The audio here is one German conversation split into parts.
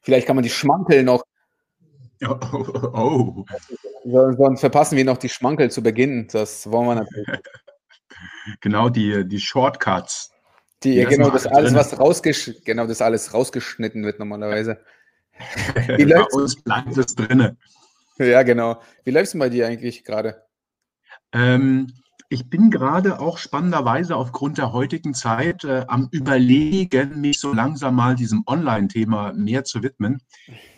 Vielleicht kann man die Schmankel noch. Oh, oh, oh. Sonst verpassen wir noch die Schmankel zu Beginn. Das wollen wir natürlich. Genau, die, die Shortcuts. Die, die genau, das alles, was rausgesch genau, das alles rausgeschnitten wird normalerweise. Wie Bei uns bleibt es drinne. Ja, genau. Wie läuft es bei dir eigentlich gerade? Ähm, ich bin gerade auch spannenderweise aufgrund der heutigen Zeit äh, am Überlegen, mich so langsam mal diesem Online-Thema mehr zu widmen,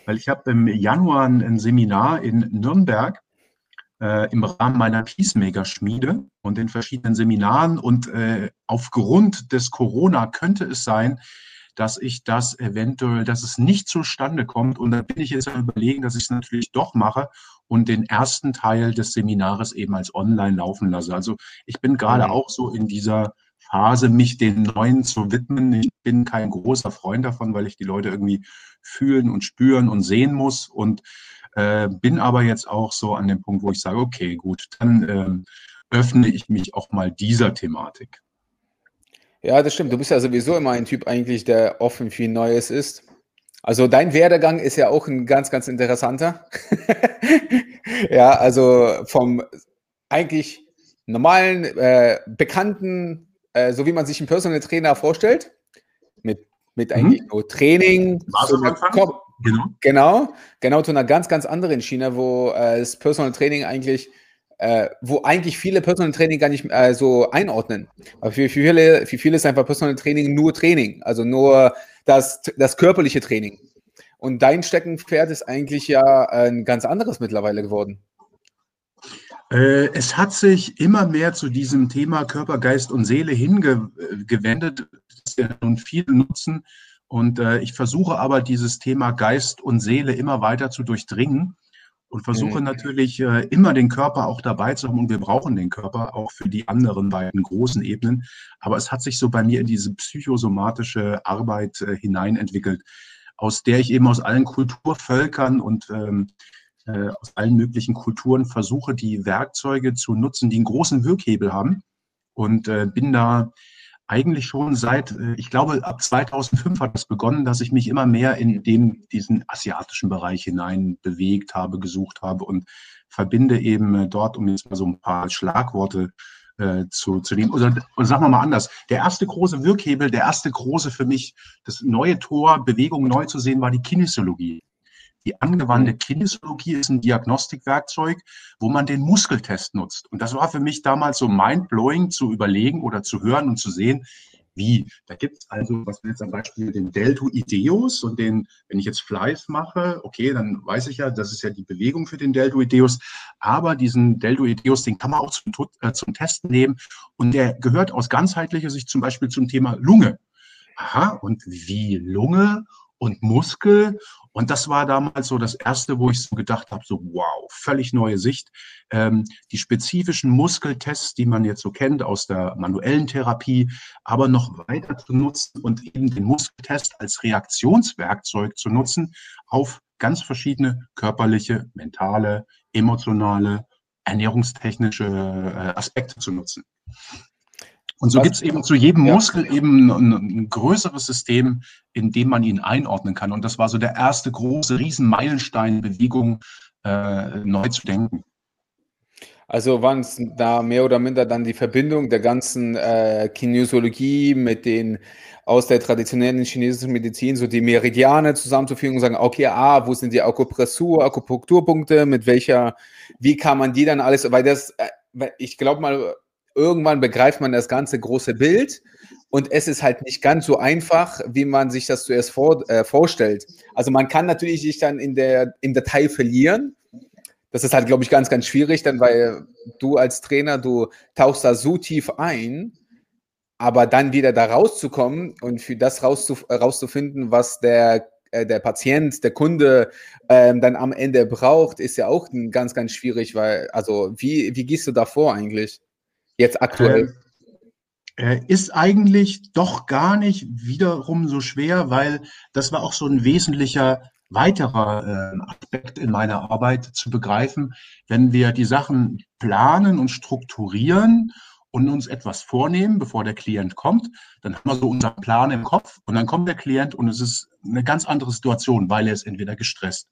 weil ich habe im Januar ein Seminar in Nürnberg äh, im Rahmen meiner Peacemaker-Schmiede und in verschiedenen Seminaren. Und äh, aufgrund des Corona könnte es sein, dass ich das eventuell, dass es nicht zustande kommt. Und da bin ich jetzt am Überlegen, dass ich es natürlich doch mache und den ersten Teil des Seminares eben als online laufen lasse. Also ich bin gerade mhm. auch so in dieser Phase, mich den Neuen zu widmen. Ich bin kein großer Freund davon, weil ich die Leute irgendwie fühlen und spüren und sehen muss und äh, bin aber jetzt auch so an dem Punkt, wo ich sage, okay, gut, dann äh, öffne ich mich auch mal dieser Thematik. Ja, das stimmt. Du bist ja sowieso immer ein Typ eigentlich, der offen für Neues ist. Also dein Werdegang ist ja auch ein ganz, ganz interessanter. ja, also vom eigentlich normalen, äh, bekannten, äh, so wie man sich einen Personal Trainer vorstellt, mit, mit mhm. eigentlich nur Training, so genau. genau, genau zu einer ganz, ganz anderen Schiene, wo äh, das Personal Training eigentlich äh, wo eigentlich viele Personal Training gar nicht äh, so einordnen. Aber für, für, viele, für viele ist einfach Personal Training nur Training, also nur das, das körperliche Training. Und dein Steckenpferd ist eigentlich ja ein ganz anderes mittlerweile geworden. Äh, es hat sich immer mehr zu diesem Thema Körper, Geist und Seele hingewendet, das wir nun viele nutzen. Und äh, ich versuche aber dieses Thema Geist und Seele immer weiter zu durchdringen und versuche mhm. natürlich äh, immer den Körper auch dabei zu haben und wir brauchen den Körper auch für die anderen beiden großen Ebenen. Aber es hat sich so bei mir in diese psychosomatische Arbeit äh, hineinentwickelt, aus der ich eben aus allen Kulturvölkern und ähm, äh, aus allen möglichen Kulturen versuche, die Werkzeuge zu nutzen, die einen großen Wirkhebel haben und äh, bin da eigentlich schon seit, äh, ich glaube, ab 2005 hat es begonnen, dass ich mich immer mehr in den, diesen asiatischen Bereich hinein bewegt habe, gesucht habe und verbinde eben äh, dort, um jetzt mal so ein paar Schlagworte äh, zu, zu nehmen. Oder, oder sagen wir mal anders. Der erste große Wirkhebel, der erste große für mich, das neue Tor, Bewegung neu zu sehen, war die Kinesiologie. Die angewandte Kinesiologie ist ein Diagnostikwerkzeug, wo man den Muskeltest nutzt. Und das war für mich damals so mindblowing zu überlegen oder zu hören und zu sehen, wie. Da gibt es also, was wir jetzt am Beispiel den Deltoideus und den, wenn ich jetzt Fleiß mache, okay, dann weiß ich ja, das ist ja die Bewegung für den Deltoideus. Aber diesen Deltoideus, den kann man auch zum, äh, zum Testen nehmen. Und der gehört aus ganzheitlicher Sicht zum Beispiel zum Thema Lunge. Aha, und wie Lunge und Muskel. Und das war damals so das Erste, wo ich so gedacht habe, so wow, völlig neue Sicht. Ähm, die spezifischen Muskeltests, die man jetzt so kennt aus der manuellen Therapie, aber noch weiter zu nutzen und eben den Muskeltest als Reaktionswerkzeug zu nutzen auf ganz verschiedene körperliche, mentale, emotionale, ernährungstechnische äh, Aspekte zu nutzen. Und so gibt es eben zu jedem ja. Muskel eben ein, ein, größeres System, in dem man ihn einordnen kann. Und das war so der erste große Riesenmeilenstein Bewegung, äh, neu zu denken. Also waren es da mehr oder minder dann die Verbindung der ganzen äh, Kinesiologie mit den aus der traditionellen chinesischen Medizin, so die Meridiane zusammenzuführen und sagen, okay, ah, wo sind die Akupressur, Akupunkturpunkte, mit welcher, wie kann man die dann alles, weil das, äh, ich glaube mal, irgendwann begreift man das ganze große Bild und es ist halt nicht ganz so einfach, wie man sich das zuerst vor, äh, vorstellt. Also man kann natürlich sich dann in der, im Detail verlieren. Das ist halt, glaube ich, ganz, ganz schwierig, dann, weil du als Trainer, du tauchst da so tief ein, aber dann wieder da rauszukommen und für das rauszuf rauszufinden, was der, äh, der Patient, der Kunde ähm, dann am Ende braucht, ist ja auch ganz, ganz schwierig, weil, also wie, wie gehst du da vor eigentlich? Jetzt aktuell? Äh, ist eigentlich doch gar nicht wiederum so schwer, weil das war auch so ein wesentlicher weiterer äh, Aspekt in meiner Arbeit zu begreifen, wenn wir die Sachen planen und strukturieren und uns etwas vornehmen, bevor der Klient kommt. Dann haben wir so unseren Plan im Kopf und dann kommt der Klient und es ist eine ganz andere Situation, weil er ist entweder gestresst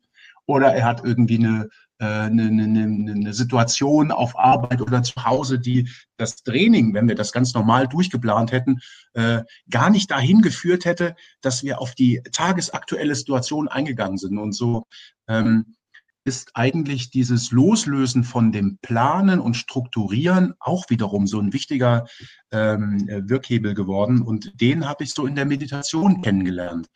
oder er hat irgendwie eine, äh, eine, eine, eine Situation auf Arbeit oder zu Hause, die das Training, wenn wir das ganz normal durchgeplant hätten, äh, gar nicht dahin geführt hätte, dass wir auf die tagesaktuelle Situation eingegangen sind. Und so ähm, ist eigentlich dieses Loslösen von dem Planen und Strukturieren auch wiederum so ein wichtiger ähm, Wirkhebel geworden. Und den habe ich so in der Meditation kennengelernt.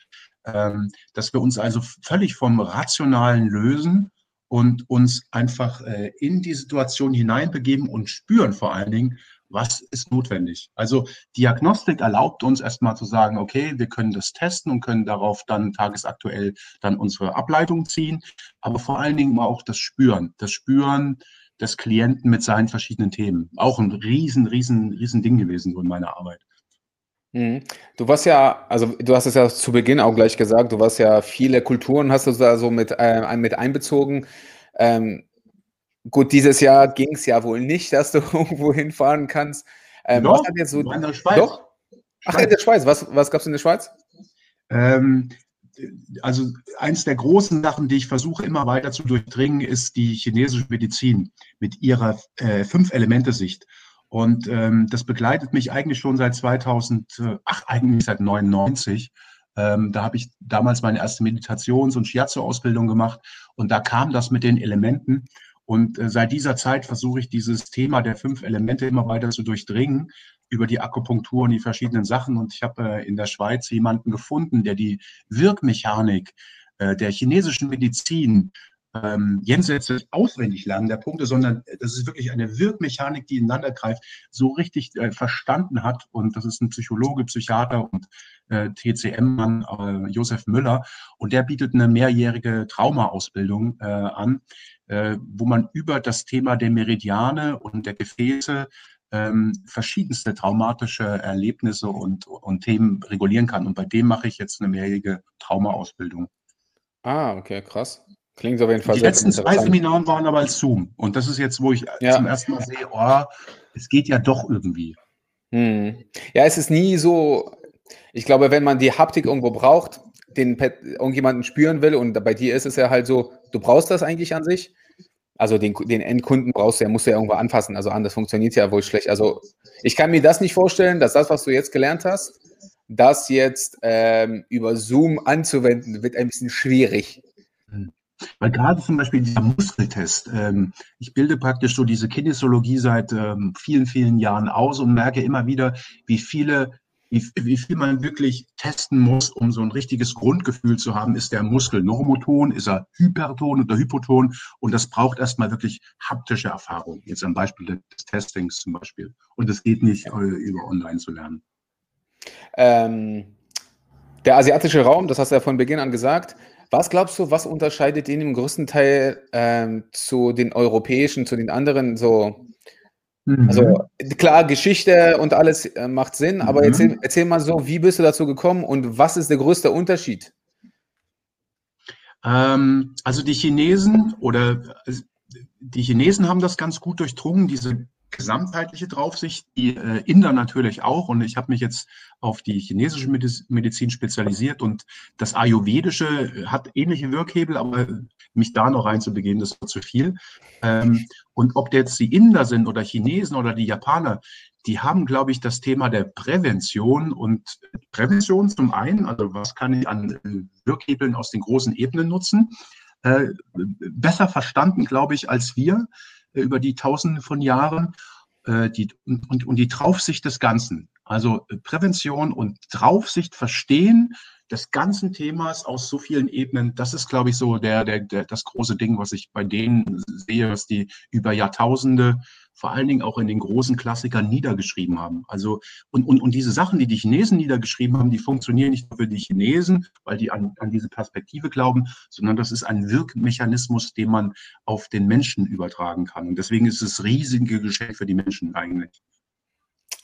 Ähm, dass wir uns also völlig vom Rationalen lösen und uns einfach äh, in die Situation hineinbegeben und spüren vor allen Dingen, was ist notwendig. Also Diagnostik erlaubt uns erstmal zu sagen, okay, wir können das testen und können darauf dann tagesaktuell dann unsere Ableitung ziehen, aber vor allen Dingen auch das Spüren, das Spüren des Klienten mit seinen verschiedenen Themen. Auch ein riesen, riesen, riesen Ding gewesen so in meiner Arbeit. Mhm. Du warst ja, also du hast es ja zu Beginn auch gleich gesagt, du warst ja viele Kulturen, hast du da so mit, äh, mit einbezogen. Ähm, Gut, dieses Jahr ging es ja wohl nicht, dass du irgendwo hinfahren kannst. Ähm, Doch, was hat jetzt so, in der Schweiz. Doch? Ach, in der Schweiz. Was, was gab es in der Schweiz? Ähm, also eins der großen Sachen, die ich versuche immer weiter zu durchdringen, ist die chinesische Medizin mit ihrer äh, Fünf-Elemente-Sicht. Und ähm, das begleitet mich eigentlich schon seit 2000, ach eigentlich seit 99. Ähm, da habe ich damals meine erste Meditations- und Shiatsu-Ausbildung gemacht und da kam das mit den Elementen. Und äh, seit dieser Zeit versuche ich dieses Thema der fünf Elemente immer weiter zu durchdringen über die Akupunktur und die verschiedenen Sachen. Und ich habe äh, in der Schweiz jemanden gefunden, der die Wirkmechanik äh, der chinesischen Medizin ähm, jenseits auswendig lernen der Punkte, sondern das ist wirklich eine Wirkmechanik, die ineinander greift, so richtig äh, verstanden hat. Und das ist ein Psychologe, Psychiater und äh, TCM-Mann, äh, Josef Müller. Und der bietet eine mehrjährige Traumaausbildung äh, an, äh, wo man über das Thema der Meridiane und der Gefäße ähm, verschiedenste traumatische Erlebnisse und, und Themen regulieren kann. Und bei dem mache ich jetzt eine mehrjährige Traumaausbildung. Ah, okay, krass. Klingt auf jeden Fall Die letzten zwei Seminaren waren aber als Zoom. Und das ist jetzt, wo ich ja. zum ersten Mal sehe, oh, es geht ja doch irgendwie. Hm. Ja, es ist nie so, ich glaube, wenn man die Haptik irgendwo braucht, den Pet, irgendjemanden spüren will und bei dir ist es ja halt so, du brauchst das eigentlich an sich. Also den, den Endkunden brauchst du ja, musst du ja irgendwo anfassen. Also anders funktioniert es ja wohl schlecht. Also ich kann mir das nicht vorstellen, dass das, was du jetzt gelernt hast, das jetzt ähm, über Zoom anzuwenden, wird ein bisschen schwierig. Weil gerade zum Beispiel dieser Muskeltest, ähm, ich bilde praktisch so diese Kinesiologie seit ähm, vielen, vielen Jahren aus und merke immer wieder, wie viele wie, wie viel man wirklich testen muss, um so ein richtiges Grundgefühl zu haben. Ist der Muskel normoton, ist er hyperton oder hypoton? Und das braucht erstmal wirklich haptische Erfahrung. Jetzt am Beispiel des Testings zum Beispiel. Und das geht nicht äh, über online zu lernen. Ähm, der asiatische Raum, das hast du ja von Beginn an gesagt. Was glaubst du, was unterscheidet ihn im größten Teil ähm, zu den europäischen, zu den anderen so Mhm. Also klar, Geschichte und alles äh, macht Sinn, aber mhm. erzähl, erzähl mal so, wie bist du dazu gekommen und was ist der größte Unterschied? Ähm, also die Chinesen oder äh, die Chinesen haben das ganz gut durchdrungen, diese gesamtheitliche Draufsicht, die äh, Inder natürlich auch. Und ich habe mich jetzt auf die chinesische Medizin spezialisiert und das Ayurvedische hat ähnliche Wirkhebel, aber mich da noch reinzubegeben, das wird zu viel. Ähm, und ob jetzt die Inder sind oder Chinesen oder die Japaner, die haben, glaube ich, das Thema der Prävention und Prävention zum einen, also was kann ich an äh, Wirkhebeln aus den großen Ebenen nutzen, äh, besser verstanden, glaube ich, als wir äh, über die Tausende von Jahren äh, die, und, und die Draufsicht des Ganzen. Also äh, Prävention und Draufsicht verstehen des ganzen Themas aus so vielen Ebenen, das ist, glaube ich, so der, der, der, das große Ding, was ich bei denen sehe, dass die über Jahrtausende vor allen Dingen auch in den großen Klassikern niedergeschrieben haben. Also, und, und, und diese Sachen, die die Chinesen niedergeschrieben haben, die funktionieren nicht nur für die Chinesen, weil die an, an diese Perspektive glauben, sondern das ist ein Wirkmechanismus, den man auf den Menschen übertragen kann. Und deswegen ist es riesige Geschenk für die Menschen eigentlich.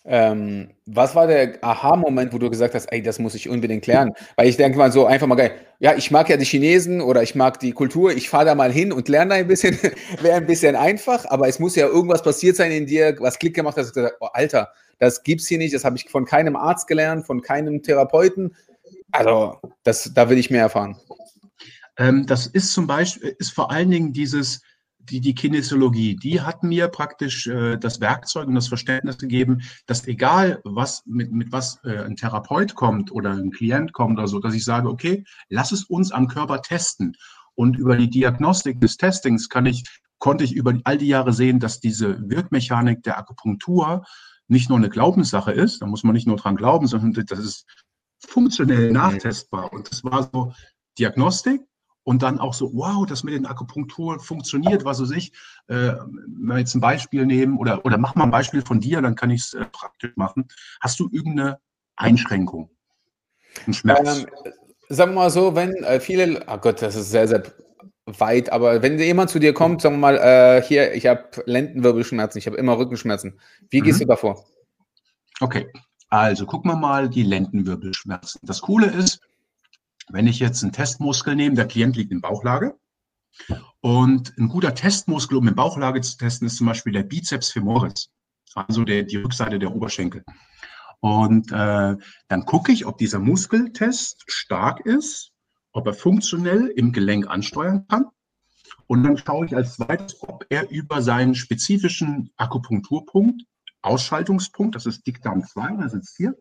Ähm, was war der Aha-Moment, wo du gesagt hast, ey, das muss ich unbedingt lernen? Weil ich denke mal so einfach mal geil, ja, ich mag ja die Chinesen oder ich mag die Kultur, ich fahre da mal hin und lerne da ein bisschen, wäre ein bisschen einfach, aber es muss ja irgendwas passiert sein in dir, was Klick gemacht hat, dass du gesagt oh, Alter, das gibt's hier nicht, das habe ich von keinem Arzt gelernt, von keinem Therapeuten. Also, das, da will ich mehr erfahren. Ähm, das ist zum Beispiel, ist vor allen Dingen dieses, die, die Kinesiologie, die hat mir praktisch äh, das Werkzeug und das Verständnis gegeben, dass egal was mit, mit was äh, ein Therapeut kommt oder ein Klient kommt oder so, dass ich sage, okay, lass es uns am Körper testen. Und über die Diagnostik des Testings kann ich, konnte ich über all die Jahre sehen, dass diese Wirkmechanik der Akupunktur nicht nur eine Glaubenssache ist, da muss man nicht nur dran glauben, sondern das ist funktionell nachtestbar. Und das war so Diagnostik, und dann auch so, wow, das mit den Akupunktur funktioniert, was weiß ich. Äh, wenn wir jetzt ein Beispiel nehmen oder, oder mach mal ein Beispiel von dir, dann kann ich es äh, praktisch machen. Hast du irgendeine Einschränkung? Ein Schmerz? Ähm, sagen wir mal so, wenn äh, viele, oh Gott, das ist sehr, sehr weit, aber wenn jemand zu dir kommt, sagen wir mal, äh, hier, ich habe Lendenwirbelschmerzen, ich habe immer Rückenschmerzen, wie mhm. gehst du davor? Okay, also gucken wir mal die Lendenwirbelschmerzen. Das Coole ist, wenn ich jetzt einen Testmuskel nehme, der Klient liegt in Bauchlage und ein guter Testmuskel, um in Bauchlage zu testen, ist zum Beispiel der Bizeps femoris, also der, die Rückseite der Oberschenkel. Und äh, dann gucke ich, ob dieser Muskeltest stark ist, ob er funktionell im Gelenk ansteuern kann. Und dann schaue ich als zweites, ob er über seinen spezifischen Akupunkturpunkt, Ausschaltungspunkt, das ist Dickdarm 2, der sitzt hier,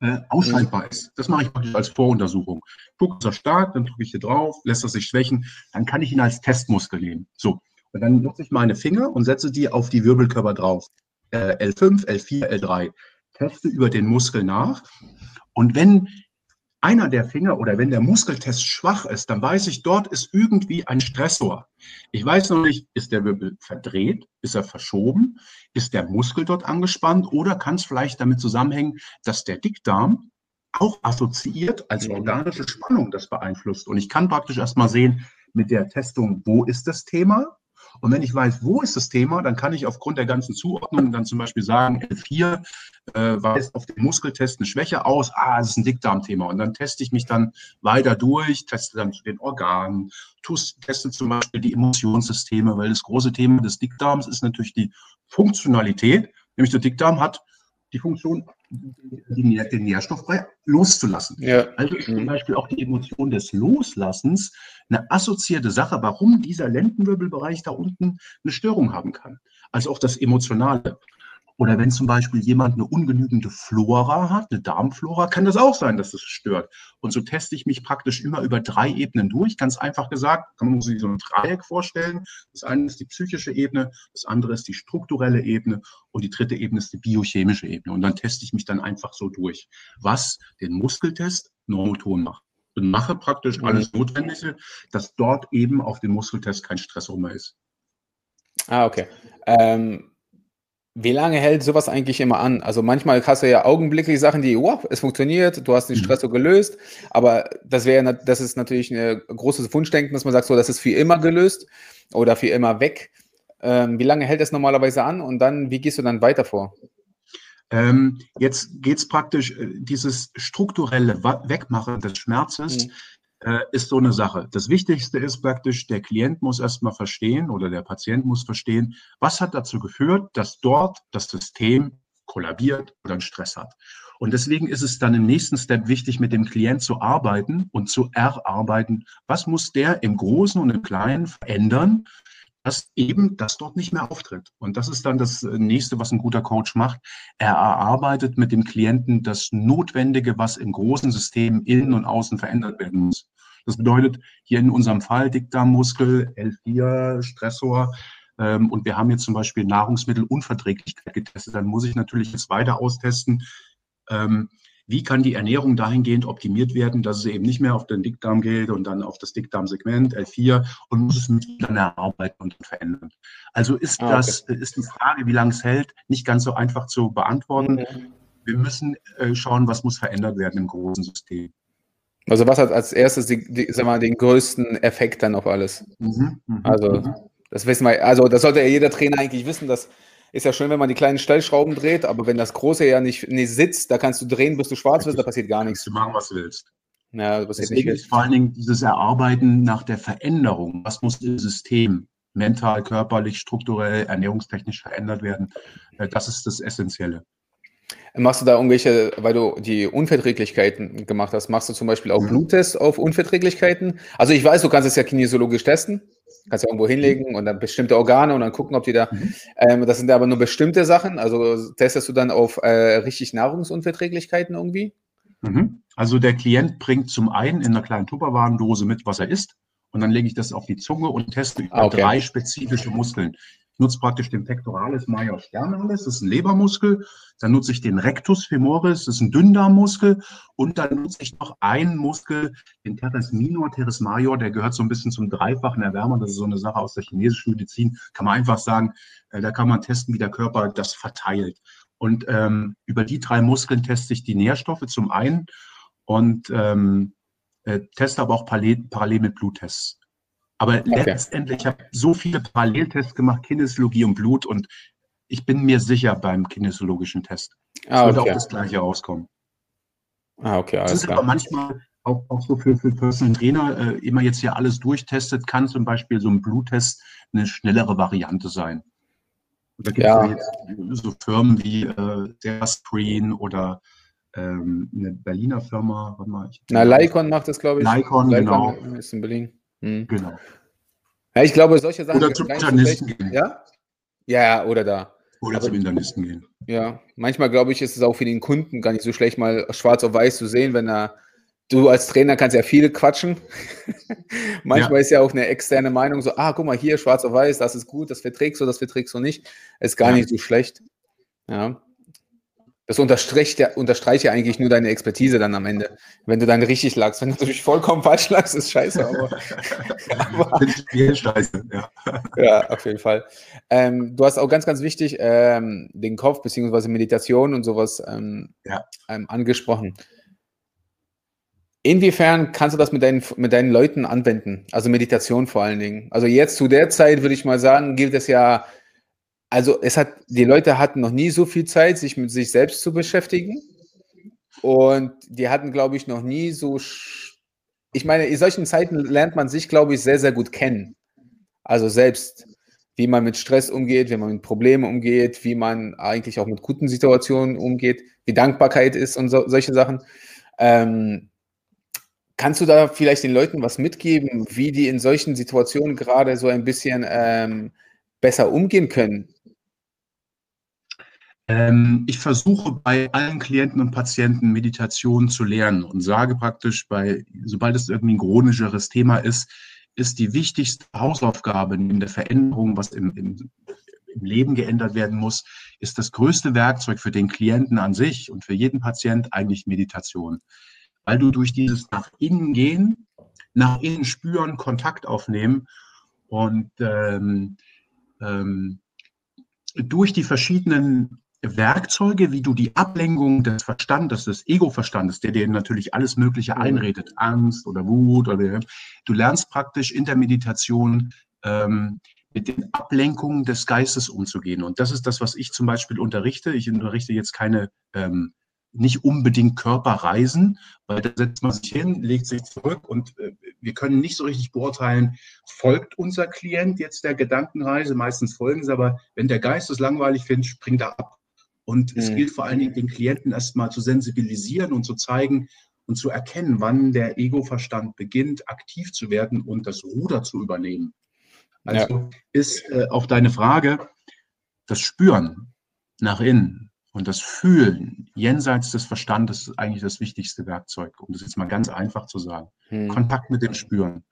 äh, ausschaltbar ist. Das mache ich praktisch als Voruntersuchung. Gucke, ist er stark, dann drücke ich hier drauf, lässt er sich schwächen, dann kann ich ihn als Testmuskel nehmen. So, und dann nutze ich meine Finger und setze die auf die Wirbelkörper drauf. Äh, L5, L4, L3. Teste über den Muskel nach. Und wenn einer der Finger oder wenn der Muskeltest schwach ist, dann weiß ich, dort ist irgendwie ein Stressor. Ich weiß noch nicht, ist der Wirbel verdreht, ist er verschoben, ist der Muskel dort angespannt? Oder kann es vielleicht damit zusammenhängen, dass der Dickdarm auch assoziiert als organische Spannung das beeinflusst. Und ich kann praktisch erstmal sehen mit der Testung, wo ist das Thema und wenn ich weiß, wo ist das Thema, dann kann ich aufgrund der ganzen Zuordnung dann zum Beispiel sagen, L4 äh, weist auf den Muskeltest eine Schwäche aus, ah, das ist ein Dickdarmthema. Und dann teste ich mich dann weiter durch, teste dann zu den Organen, teste zum Beispiel die Emotionssysteme, weil das große Thema des Dickdarms ist natürlich die Funktionalität. Nämlich der Dickdarm hat die Funktion, den Nährstoffbrei loszulassen. Ja. Also ist zum mhm. Beispiel auch die Emotion des Loslassens eine assoziierte Sache, warum dieser Lendenwirbelbereich da unten eine Störung haben kann. Also auch das Emotionale. Oder wenn zum Beispiel jemand eine ungenügende Flora hat, eine Darmflora, kann das auch sein, dass das stört. Und so teste ich mich praktisch immer über drei Ebenen durch. Ganz einfach gesagt, kann man sich so ein Dreieck vorstellen. Das eine ist die psychische Ebene, das andere ist die strukturelle Ebene und die dritte Ebene ist die biochemische Ebene. Und dann teste ich mich dann einfach so durch, was den Muskeltest normoton macht. Und mache praktisch mhm. alles Notwendige, dass dort eben auf dem Muskeltest kein Stress mehr ist. Ah, okay. Ähm wie lange hält sowas eigentlich immer an? Also manchmal hast du ja augenblicklich Sachen, die, wow, es funktioniert, du hast den mhm. Stress so gelöst, aber das wäre, das ist natürlich ein großes Wunschdenken, dass man sagt, so, das ist für immer gelöst oder für immer weg. Ähm, wie lange hält das normalerweise an und dann, wie gehst du dann weiter vor? Ähm, jetzt geht es praktisch, äh, dieses strukturelle Wegmachen des Schmerzes mhm äh, ist so eine Sache. Das Wichtigste ist praktisch, der Klient muss erstmal verstehen oder der Patient muss verstehen, was hat dazu geführt, dass dort das System kollabiert oder einen Stress hat. Und deswegen ist es dann im nächsten Step wichtig, mit dem Klient zu arbeiten und zu erarbeiten, was muss der im Großen und im Kleinen verändern, dass eben das dort nicht mehr auftritt. Und das ist dann das nächste, was ein guter Coach macht. Er erarbeitet mit dem Klienten das Notwendige, was im großen System innen und außen verändert werden muss. Das bedeutet hier in unserem Fall Dickdarmmuskel, L4, Stressor, ähm, und wir haben jetzt zum Beispiel Nahrungsmittelunverträglichkeit getestet, dann muss ich natürlich jetzt weiter austesten, ähm, wie kann die Ernährung dahingehend optimiert werden, dass es eben nicht mehr auf den Dickdarm geht und dann auf das Dickdarmsegment L4 und muss es mit dann erarbeiten und verändern. Also ist ah, okay. das, ist die Frage, wie lange es hält, nicht ganz so einfach zu beantworten. Mhm. Wir müssen äh, schauen, was muss verändert werden im großen System. Also was hat als erstes die, die, sag mal, den größten Effekt dann auf alles? Mhm, mh, also mhm. das wissen wir, also das sollte ja jeder Trainer eigentlich wissen, dass ist ja schön, wenn man die kleinen Stellschrauben dreht, aber wenn das große ja nicht, nicht sitzt, da kannst du drehen, bis du schwarz wirst, da passiert gar nichts. Du machen, was du willst. Ja, das Deswegen nicht ist vor allen Dingen dieses Erarbeiten nach der Veränderung. Was muss das System mental, körperlich, strukturell, ernährungstechnisch verändert werden? Äh, das ist das Essentielle. Machst du da irgendwelche, weil du die Unverträglichkeiten gemacht hast, machst du zum Beispiel auch mhm. Bluttests auf Unverträglichkeiten? Also ich weiß, du kannst es ja kinesiologisch testen. Kannst ja irgendwo hinlegen und dann bestimmte Organe und dann gucken, ob die da. Mhm. Ähm, das sind aber nur bestimmte Sachen. Also testest du dann auf äh, richtig Nahrungsunverträglichkeiten irgendwie? Mhm. Also der Klient bringt zum einen in einer kleinen Tupperwarendose mit, was er isst. Und dann lege ich das auf die Zunge und teste über okay. drei spezifische Muskeln nutze praktisch den Pectoralis major sternalis, das ist ein Lebermuskel. Dann nutze ich den Rectus femoris, das ist ein Dünndarmmuskel. Und dann nutze ich noch einen Muskel, den Teres minor, Teres major, der gehört so ein bisschen zum dreifachen Erwärmer. Das ist so eine Sache aus der chinesischen Medizin. Kann man einfach sagen, äh, da kann man testen, wie der Körper das verteilt. Und ähm, über die drei Muskeln teste ich die Nährstoffe zum einen und ähm, äh, teste aber auch parallel, parallel mit Bluttests. Aber okay. letztendlich habe ich so viele Paralleltests gemacht, Kinesiologie und Blut, und ich bin mir sicher beim kinesiologischen Test. Es ah, würde auch das Gleiche rauskommen. Ah, okay, alles Das ist klar. aber manchmal auch, auch so für, für Personal Trainer, äh, immer jetzt hier alles durchtestet, kann zum Beispiel so ein Bluttest eine schnellere Variante sein. Da gibt es ja. ja. jetzt so Firmen wie äh, Screen oder ähm, eine Berliner Firma. Warte mal, Na, Lycon macht das, glaube ich. Lycon, genau. Ist in Berlin. Mhm. Genau. Ja, ich glaube, solche Sachen. Oder zum Internisten gehen. Ja? ja, oder da. Oder Aber, zum Internisten gehen. Ja, manchmal glaube ich, ist es auch für den Kunden gar nicht so schlecht, mal schwarz auf weiß zu sehen, wenn er. Du als Trainer kannst ja viel quatschen. manchmal ja. ist ja auch eine externe Meinung so, ah, guck mal, hier schwarz auf weiß, das ist gut, das verträgst du, das verträgst du nicht. Ist gar ja. nicht so schlecht. Ja. Das unterstreicht ja, unterstreicht ja eigentlich nur deine Expertise dann am Ende, wenn du dann richtig lagst. Wenn du natürlich vollkommen falsch lagst, ist scheiße. Aber, aber scheiße, ja. ja, auf jeden Fall. Ähm, du hast auch ganz, ganz wichtig ähm, den Kopf bzw. Meditation und sowas ähm, ja. Ähm, angesprochen. Inwiefern kannst du das mit deinen, mit deinen Leuten anwenden? Also Meditation vor allen Dingen. Also jetzt zu der Zeit würde ich mal sagen, gilt es ja also es hat, die Leute hatten noch nie so viel Zeit, sich mit sich selbst zu beschäftigen. Und die hatten, glaube ich, noch nie so. Ich meine, in solchen Zeiten lernt man sich, glaube ich, sehr, sehr gut kennen. Also selbst, wie man mit Stress umgeht, wie man mit Problemen umgeht, wie man eigentlich auch mit guten Situationen umgeht, wie Dankbarkeit ist und so, solche Sachen. Ähm, kannst du da vielleicht den Leuten was mitgeben, wie die in solchen Situationen gerade so ein bisschen ähm, besser umgehen können? Ähm, ich versuche bei allen Klienten und Patienten Meditation zu lernen und sage praktisch, bei, sobald es irgendwie ein chronischeres Thema ist, ist die wichtigste Hausaufgabe neben der Veränderung, was im, im, im Leben geändert werden muss, ist das größte Werkzeug für den Klienten an sich und für jeden Patient eigentlich Meditation. Weil du durch dieses nach innen gehen, nach innen spüren, Kontakt aufnehmen und ähm, ähm, durch die verschiedenen Werkzeuge, wie du die Ablenkung des Verstandes, des Ego-Verstandes, der dir natürlich alles Mögliche mhm. einredet, Angst oder Wut oder du lernst praktisch in der Meditation ähm, mit den Ablenkungen des Geistes umzugehen. Und das ist das, was ich zum Beispiel unterrichte. Ich unterrichte jetzt keine ähm, nicht unbedingt Körperreisen, weil da setzt man sich hin, legt sich zurück und äh, wir können nicht so richtig beurteilen, folgt unser Klient jetzt der Gedankenreise, meistens folgen sie, aber wenn der Geist es langweilig findet, springt er ab. Und mhm. es gilt vor allen Dingen, den Klienten erstmal zu sensibilisieren und zu zeigen und zu erkennen, wann der Ego-Verstand beginnt, aktiv zu werden und das Ruder zu übernehmen. Also ja. ist äh, auf deine Frage das Spüren nach innen und das Fühlen jenseits des Verstandes ist eigentlich das wichtigste Werkzeug, um das jetzt mal ganz einfach zu sagen. Mhm. Kontakt mit dem Spüren.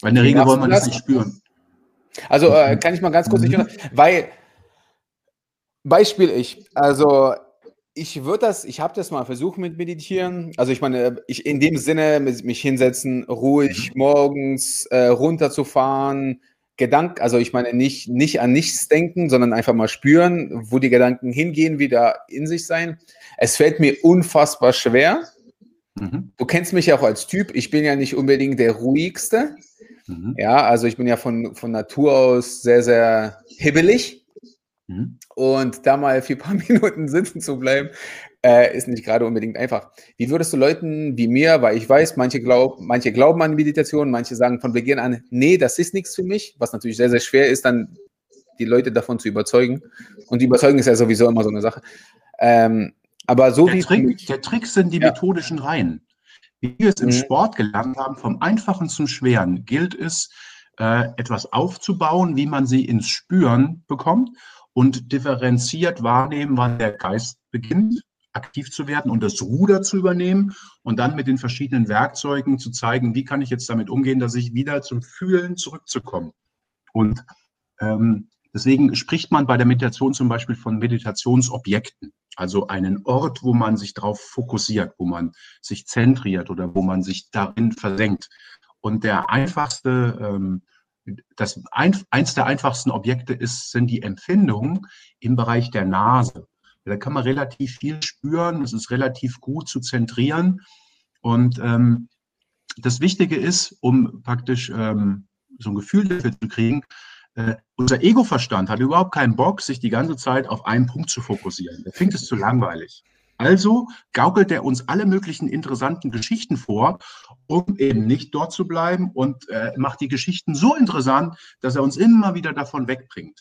Weil in der Regel wollen wir das nicht spüren. Also äh, kann ich mal ganz kurz mhm. weil Beispiel ich. Also ich würde das, ich habe das mal versucht mit Meditieren. Also ich meine, ich in dem Sinne mich hinsetzen, ruhig mhm. morgens äh, runterzufahren, Gedanken, also ich meine nicht, nicht an nichts denken, sondern einfach mal spüren, wo die Gedanken hingehen, wieder in sich sein. Es fällt mir unfassbar schwer. Mhm. Du kennst mich ja auch als Typ. Ich bin ja nicht unbedingt der ruhigste. Mhm. Ja, also ich bin ja von, von Natur aus sehr, sehr hibbelig. Mhm. Und da mal für ein paar Minuten sitzen zu bleiben, äh, ist nicht gerade unbedingt einfach. Wie würdest du Leuten wie mir, weil ich weiß, manche, glaub, manche glauben an Meditation, manche sagen von Beginn an, nee, das ist nichts für mich, was natürlich sehr, sehr schwer ist, dann die Leute davon zu überzeugen. Und die Überzeugung ist ja sowieso immer so eine Sache. Ähm, aber so der wie. Trick, der Trick sind die ja. methodischen Reihen. Wie wir es im mhm. Sport gelernt haben, vom Einfachen zum Schweren, gilt es, äh, etwas aufzubauen, wie man sie ins Spüren bekommt und differenziert wahrnehmen, wann der Geist beginnt, aktiv zu werden und das Ruder zu übernehmen und dann mit den verschiedenen Werkzeugen zu zeigen, wie kann ich jetzt damit umgehen, dass ich wieder zum Fühlen zurückzukommen. Und ähm, deswegen spricht man bei der Meditation zum Beispiel von Meditationsobjekten, also einen Ort, wo man sich darauf fokussiert, wo man sich zentriert oder wo man sich darin versenkt. Und der einfachste ähm, das ein, eins der einfachsten Objekte ist, sind die Empfindungen im Bereich der Nase. Da kann man relativ viel spüren, es ist relativ gut zu zentrieren. Und ähm, das Wichtige ist, um praktisch ähm, so ein Gefühl dafür zu kriegen, äh, unser Ego-Verstand hat überhaupt keinen Bock, sich die ganze Zeit auf einen Punkt zu fokussieren. Er findet es zu langweilig. Also gaukelt er uns alle möglichen interessanten Geschichten vor, um eben nicht dort zu bleiben und äh, macht die Geschichten so interessant, dass er uns immer wieder davon wegbringt.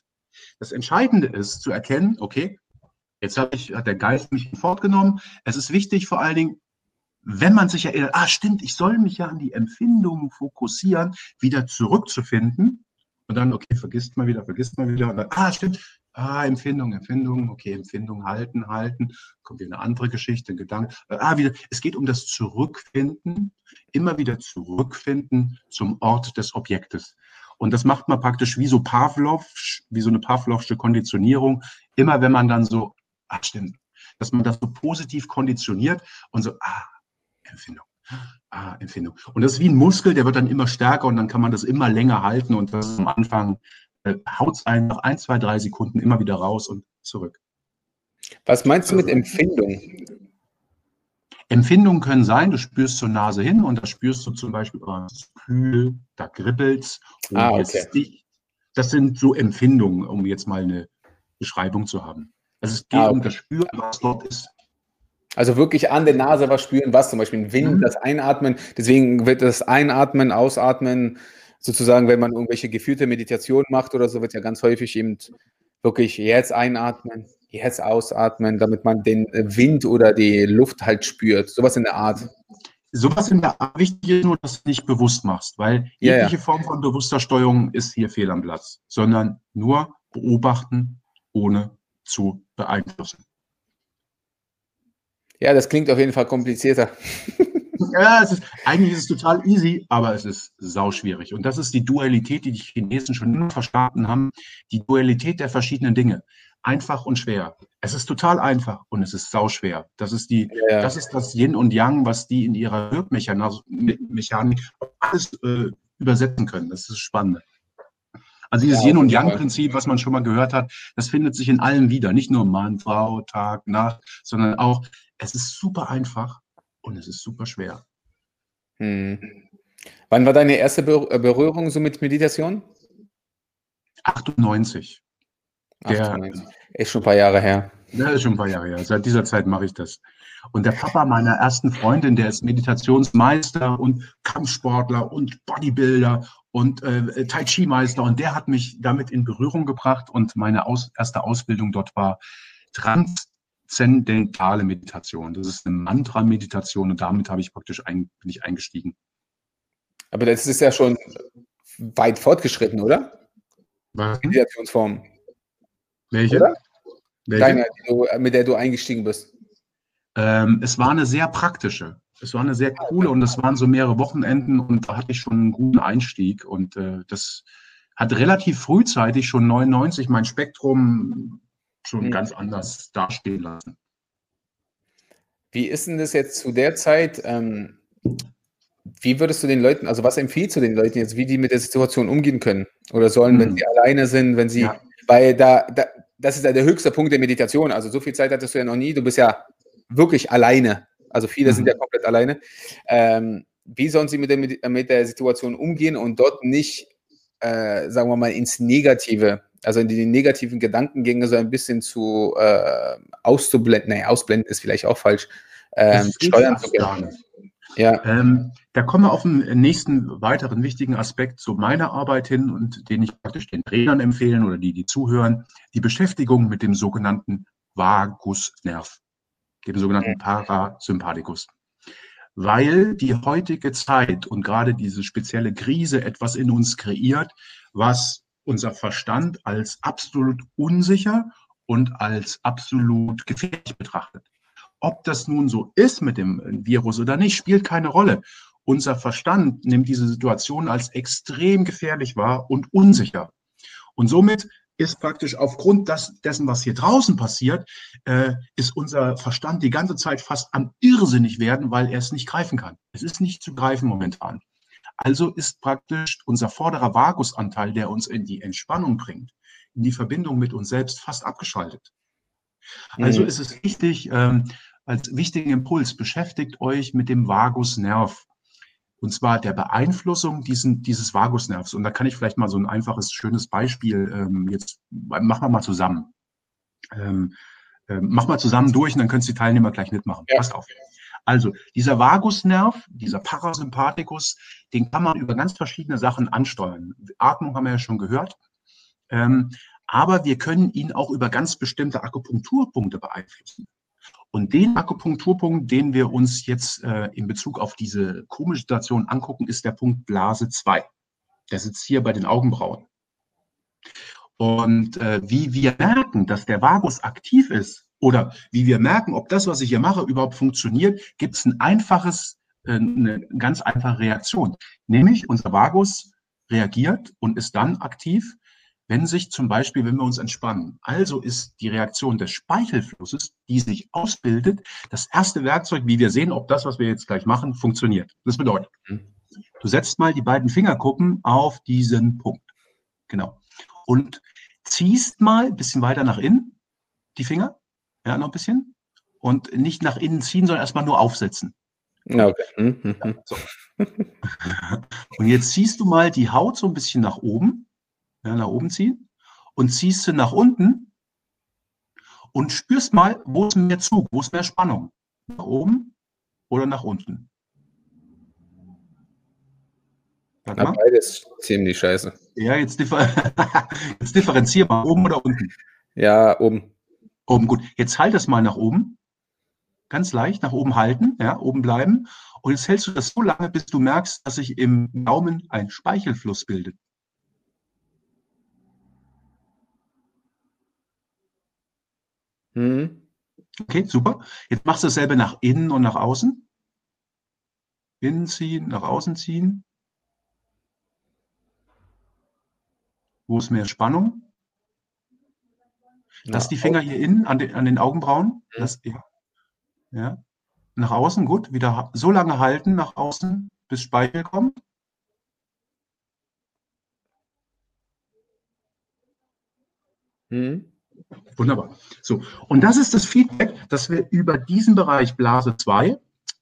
Das Entscheidende ist zu erkennen, okay, jetzt hat, ich, hat der Geist mich fortgenommen. Es ist wichtig vor allen Dingen, wenn man sich erinnert, ah stimmt, ich soll mich ja an die Empfindungen fokussieren, wieder zurückzufinden. Und dann, okay, vergisst mal wieder, vergisst mal wieder. Und dann, ah stimmt, Ah, Empfindung, Empfindung, okay, Empfindung halten, halten, kommt wieder eine andere Geschichte, Gedanke. Ah, wieder, es geht um das Zurückfinden, immer wieder zurückfinden zum Ort des Objektes. Und das macht man praktisch wie so Pavlov, wie so eine Pavlovsche Konditionierung. Immer wenn man dann so, ach stimmt, dass man das so positiv konditioniert und so, ah, Empfindung, ah, Empfindung. Und das ist wie ein Muskel, der wird dann immer stärker und dann kann man das immer länger halten und das am Anfang äh, haut es einen nach ein, zwei, drei Sekunden immer wieder raus und zurück. Was meinst du mit also Empfindung? Empfindungen können sein, du spürst zur Nase hin und da spürst du zum Beispiel, oh, es ist kühl, da kribbelt ah, okay. Das sind so Empfindungen, um jetzt mal eine Beschreibung zu haben. Also es geht ah, okay. um das Spüren, was dort ist. Also wirklich an der Nase was spüren, was zum Beispiel ein Wind, mhm. das Einatmen. Deswegen wird das Einatmen, Ausatmen sozusagen, wenn man irgendwelche geführte Meditation macht oder so, wird ja ganz häufig eben wirklich jetzt einatmen, jetzt ausatmen, damit man den Wind oder die Luft halt spürt. Sowas in der Art. Sowas in der Art. Wichtig ist nur, dass du nicht bewusst machst, weil jegliche ja, ja. Form von bewusster Steuerung ist hier fehl am Platz, sondern nur beobachten, ohne zu beeinflussen. Ja, das klingt auf jeden Fall komplizierter. Ja, es ist, eigentlich ist es total easy, aber es ist sauschwierig. Und das ist die Dualität, die die Chinesen schon immer verstanden haben. Die Dualität der verschiedenen Dinge. Einfach und schwer. Es ist total einfach und es ist sauschwer. Das ist die, ja. das ist das Yin und Yang, was die in ihrer Wirkmechanik alles äh, übersetzen können. Das ist das Spannende. Also dieses ja, Yin- und Yang-Prinzip, was man schon mal gehört hat, das findet sich in allem wieder. Nicht nur Mann, Frau, Tag, Nacht, sondern auch, es ist super einfach und es ist super schwer. Hm. Wann war deine erste äh, Berührung so mit Meditation? 98. 98. ist schon ein paar Jahre her. Ja, ist schon ein paar Jahre her. Seit dieser Zeit mache ich das. Und der Papa meiner ersten Freundin, der ist Meditationsmeister und Kampfsportler und Bodybuilder und äh, Tai Chi Meister und der hat mich damit in Berührung gebracht und meine aus, erste Ausbildung dort war Trans transzendentale Meditation. Das ist eine Mantra-Meditation und damit habe ich praktisch ein, bin ich eingestiegen. Aber das ist ja schon weit fortgeschritten, oder? Was? Meditationsform. Welche? Oder? Welche? Deine, mit der du eingestiegen bist. Ähm, es war eine sehr praktische. Es war eine sehr coole und es waren so mehrere Wochenenden und da hatte ich schon einen guten Einstieg und äh, das hat relativ frühzeitig schon 99 mein Spektrum schon mhm. ganz anders dastehen lassen. Wie ist denn das jetzt zu der Zeit? Ähm, wie würdest du den Leuten, also was empfiehlst du den Leuten jetzt, wie die mit der Situation umgehen können? Oder sollen, mhm. wenn sie alleine sind, wenn sie, ja. weil da, da, das ist ja der höchste Punkt der Meditation. Also so viel Zeit hattest du ja noch nie. Du bist ja wirklich alleine. Also viele mhm. sind ja komplett alleine. Ähm, wie sollen sie mit der, mit der Situation umgehen und dort nicht, äh, sagen wir mal, ins Negative Also die negativen Gedankengänge so ein bisschen zu äh, auszublenden, nee, ausblenden ist vielleicht auch falsch, ähm, steuern zu können. Ja. Ähm, da kommen wir auf den nächsten weiteren wichtigen Aspekt zu meiner Arbeit hin und den ich praktisch den Trainern empfehlen oder die, die zuhören, die Beschäftigung mit dem sogenannten Vagusnerv, dem sogenannten Parasympathikus. Weil die heutige Zeit und gerade diese spezielle Krise etwas in uns kreiert, was unser Verstand als absolut unsicher und als absolut gefährlich betrachtet. Ob das nun so ist mit dem Virus oder nicht, spielt keine Rolle. Unser Verstand nimmt diese Situation als extrem gefährlich wahr und unsicher. Und somit ist praktisch aufgrund des, dessen, was hier draußen passiert, äh, ist unser Verstand die ganze Zeit fast am irrsinnig werden, weil er es nicht greifen kann. Es ist nicht zu greifen momentan. Also ist praktisch unser vorderer Vagusanteil, der uns in die Entspannung bringt, in die Verbindung mit uns selbst fast abgeschaltet. Also mhm. ist es wichtig, ähm, als wichtigen Impuls, beschäftigt euch mit dem Vagusnerv. Und zwar der Beeinflussung diesen, dieses Vagusnervs. Und da kann ich vielleicht mal so ein einfaches, schönes Beispiel ähm, jetzt, machen wir mal zusammen. Ähm, äh, mach mal zusammen durch und dann können die Teilnehmer gleich mitmachen. Ja. Passt auf. Also, dieser Vagusnerv, dieser Parasympathikus, den kann man über ganz verschiedene Sachen ansteuern. Atmung haben wir ja schon gehört. Ähm, aber wir können ihn auch über ganz bestimmte Akupunkturpunkte beeinflussen. Und den Akupunkturpunkt, den wir uns jetzt äh, in Bezug auf diese komische Situation angucken, ist der Punkt Blase 2. Der sitzt hier bei den Augenbrauen. Und äh, wie wir merken, dass der Vagus aktiv ist oder wie wir merken, ob das, was ich hier mache, überhaupt funktioniert, gibt es ein einfaches, äh, eine ganz einfache Reaktion. Nämlich unser Vagus reagiert und ist dann aktiv, wenn sich zum Beispiel, wenn wir uns entspannen, also ist die Reaktion des Speichelflusses, die sich ausbildet, das erste Werkzeug, wie wir sehen, ob das, was wir jetzt gleich machen, funktioniert. Das bedeutet, mhm. du setzt mal die beiden Fingerkuppen auf diesen Punkt. Genau. Und ziehst mal ein bisschen weiter nach innen, die Finger, ja, noch ein bisschen. Und nicht nach innen ziehen, sondern erstmal nur aufsetzen. Okay. Mhm. mhm. Ja, so. Und jetzt ziehst du mal die Haut so ein bisschen nach oben ja, nach oben ziehen und ziehst du nach unten und spürst mal, wo ist mehr Zug, wo ist mehr Spannung. Nach oben oder nach unten. Ja, beides ziemlich scheiße. Ja, jetzt, differ jetzt differenzier mal, oben oder unten. Ja, oben. Oben, gut. Jetzt halt das mal nach oben. Ganz leicht nach oben halten, ja, oben bleiben. Und jetzt hältst du das so lange, bis du merkst, dass sich im Daumen ein Speichelfluss bildet. Mhm. Okay, super. Jetzt machst du dasselbe nach innen und nach außen. Innen ziehen, nach außen ziehen. Wo ist mehr Spannung? Lass die Finger hier innen an den, an den Augenbrauen. Mhm. Das, ja. ja. Nach außen, gut. Wieder so lange halten nach außen, bis Speichel kommt. Mhm. Wunderbar. So, und das ist das Feedback, dass wir über diesen Bereich Blase 2,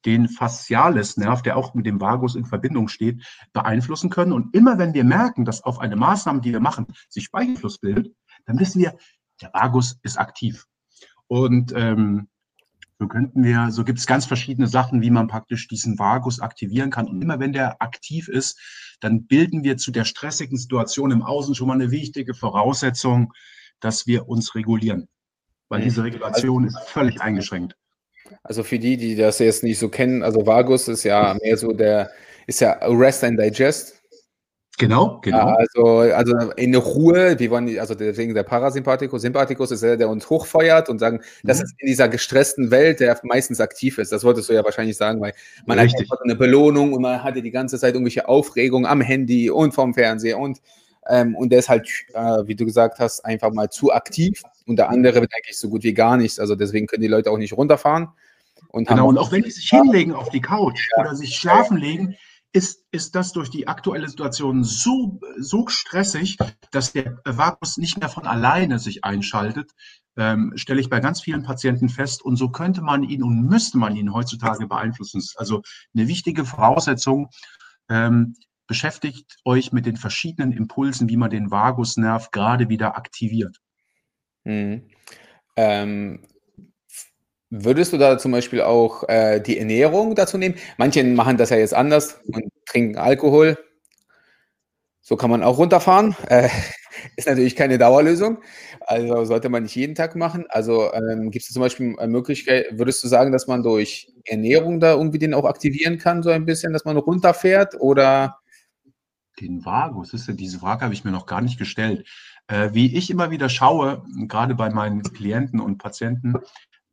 den Fasciales Nerv, der auch mit dem Vagus in Verbindung steht, beeinflussen können. Und immer wenn wir merken, dass auf eine Maßnahme, die wir machen, sich Speichelfluss bildet, dann wissen wir, der Vagus ist aktiv. Und ähm, so könnten wir, so gibt es ganz verschiedene Sachen, wie man praktisch diesen Vagus aktivieren kann. Und immer wenn der aktiv ist, dann bilden wir zu der stressigen Situation im Außen schon mal eine wichtige Voraussetzung, dass wir uns regulieren. Weil diese Regulation ist völlig eingeschränkt. Also für die, die das jetzt nicht so kennen, also Vagus ist ja mehr so der, ist ja Rest and Digest. Genau, genau. Also, also in Ruhe, wir wollen, also deswegen der Parasympathikus, Sympathikus ist der, der uns hochfeuert und sagen, mhm. das ist in dieser gestressten Welt, der meistens aktiv ist. Das wolltest du ja wahrscheinlich sagen, weil man Richtig. hat eine Belohnung und man hatte die ganze Zeit irgendwelche Aufregung am Handy und vom Fernseher und ähm, und der ist halt, äh, wie du gesagt hast, einfach mal zu aktiv. Und der andere wird eigentlich so gut wie gar nichts. Also deswegen können die Leute auch nicht runterfahren. Und genau, und auch wenn die sich hinlegen auf die Couch ja. oder sich schlafen legen, ist, ist das durch die aktuelle Situation so, so stressig, dass der Vagus nicht mehr von alleine sich einschaltet, ähm, stelle ich bei ganz vielen Patienten fest. Und so könnte man ihn und müsste man ihn heutzutage beeinflussen. Also eine wichtige Voraussetzung, ähm, beschäftigt euch mit den verschiedenen Impulsen, wie man den Vagusnerv gerade wieder aktiviert. Mhm. Ähm, würdest du da zum Beispiel auch äh, die Ernährung dazu nehmen? Manche machen das ja jetzt anders und trinken Alkohol. So kann man auch runterfahren. Äh, ist natürlich keine Dauerlösung. Also sollte man nicht jeden Tag machen. Also ähm, gibt es zum Beispiel eine Möglichkeit, würdest du sagen, dass man durch Ernährung da irgendwie den auch aktivieren kann, so ein bisschen, dass man runterfährt oder? Den Vagus, ist ja, diese Frage habe ich mir noch gar nicht gestellt. Äh, wie ich immer wieder schaue, gerade bei meinen Klienten und Patienten,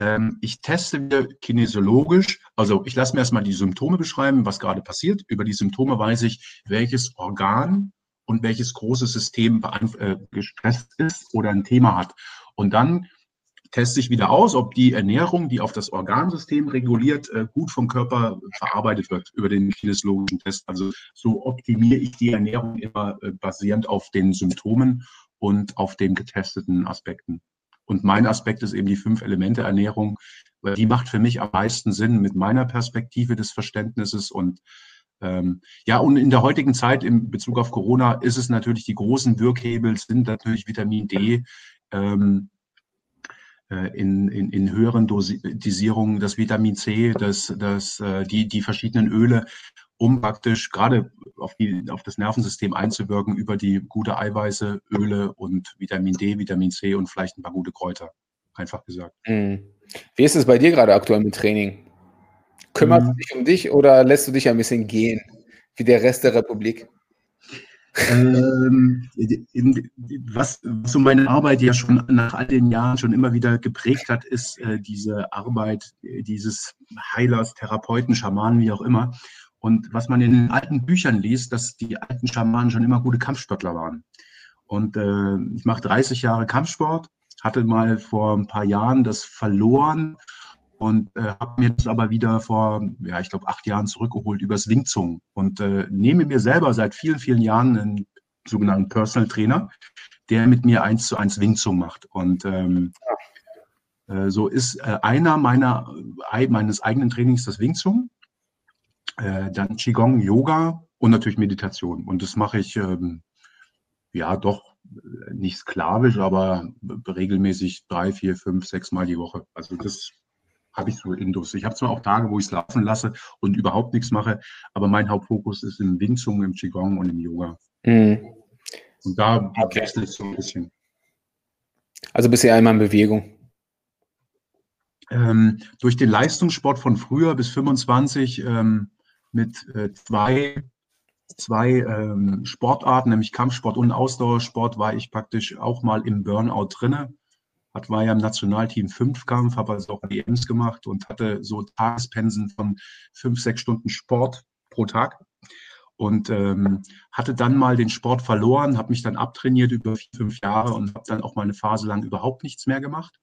ähm, ich teste mir kinesiologisch, also ich lasse mir erstmal die Symptome beschreiben, was gerade passiert. Über die Symptome weiß ich, welches Organ und welches große System äh, gestresst ist oder ein Thema hat. Und dann teste ich wieder aus, ob die Ernährung, die auf das Organsystem reguliert, äh, gut vom Körper verarbeitet wird über den kinesiologischen Test. Also so optimiere ich die Ernährung immer äh, basierend auf den Symptomen und auf den getesteten Aspekten. Und mein Aspekt ist eben die fünf Elemente Ernährung, weil die macht für mich am meisten Sinn mit meiner Perspektive des Verständnisses und ähm, ja, und in der heutigen Zeit in Bezug auf Corona ist es natürlich, die großen Wirkhebel sind natürlich Vitamin D ähm, äh, in, in, in höheren Dosierungen, das Vitamin C, das, das, äh, die, die verschiedenen Öle, um praktisch gerade auf, die, auf das Nervensystem einzuwirken über die gute Eiweiße, Öle und Vitamin D, Vitamin C und vielleicht ein paar gute Kräuter, einfach gesagt. Mhm. Wie ist es bei dir gerade aktuell mit Training? Kümmerst mhm. du dich um dich oder lässt du dich ein bisschen gehen, wie der Rest der Republik? Ähm, was, was so meine Arbeit ja schon nach all den Jahren schon immer wieder geprägt hat, ist äh, diese Arbeit dieses Heilers, Therapeuten, Schamanen, wie auch immer. Und was man in den alten Büchern liest, dass die alten Schamanen schon immer gute Kampfsportler waren. Und äh, ich mache 30 Jahre Kampfsport, hatte mal vor ein paar Jahren das verloren und äh, habe mir das aber wieder vor, ja, ich glaube, acht Jahren zurückgeholt übers Wing Chun und äh, nehme mir selber seit vielen, vielen Jahren einen sogenannten Personal Trainer, der mit mir eins zu eins Wing Chun macht. Und ähm, äh, so ist äh, einer meiner, äh, meines eigenen Trainings das Wing Chun, äh, dann Qigong, Yoga und natürlich Meditation. Und das mache ich ähm, ja doch nicht sklavisch, aber regelmäßig drei, vier, fünf, sechs Mal die Woche. Also das habe ich so Indus. Ich habe zwar auch Tage, wo ich es laufen lasse und überhaupt nichts mache, aber mein Hauptfokus ist im Wing Chun, im Qigong und im Yoga. Mhm. Und da okay. wechsle ich so ein bisschen. Also bisher einmal in Bewegung. Ähm, durch den Leistungssport von früher bis 25 ähm, mit äh, zwei, zwei ähm, Sportarten, nämlich Kampfsport und Ausdauersport, war ich praktisch auch mal im Burnout drinne hat, war ja im Nationalteam Fünfkampf, habe also auch DMs gemacht und hatte so Tagespensen von fünf, sechs Stunden Sport pro Tag. Und ähm, hatte dann mal den Sport verloren, habe mich dann abtrainiert über vier, fünf Jahre und habe dann auch mal eine Phase lang überhaupt nichts mehr gemacht.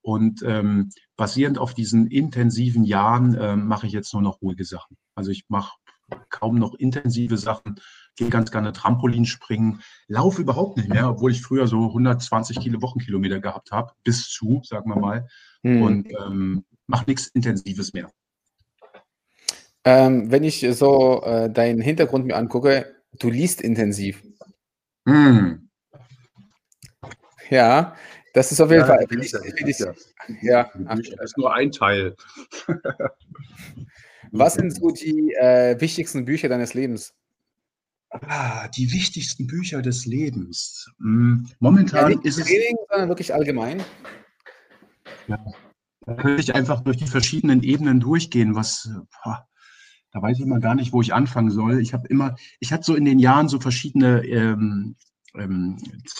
Und ähm, basierend auf diesen intensiven Jahren äh, mache ich jetzt nur noch ruhige Sachen. Also ich mache kaum noch intensive Sachen, gehe ganz gerne Trampolin springen, laufe überhaupt nicht mehr, obwohl ich früher so 120 Kilo Wochenkilometer gehabt habe, bis zu, sagen wir mal, mhm. und ähm, mache nichts Intensives mehr. Ähm, wenn ich so äh, deinen Hintergrund mir angucke, du liest intensiv. Mhm. Ja, das ist auf jeden ja, Fall. Ich, ich, ich, ja, das ist nur ein Teil. Was sind so die äh, wichtigsten Bücher deines Lebens? Ah, die wichtigsten Bücher des Lebens. Hm, momentan ja, ist es. Training, sondern wirklich allgemein. Ja, da könnte ich einfach durch die verschiedenen Ebenen durchgehen, was. Boah, da weiß ich immer gar nicht, wo ich anfangen soll. Ich habe immer, ich hatte so in den Jahren so verschiedene ähm, ähm,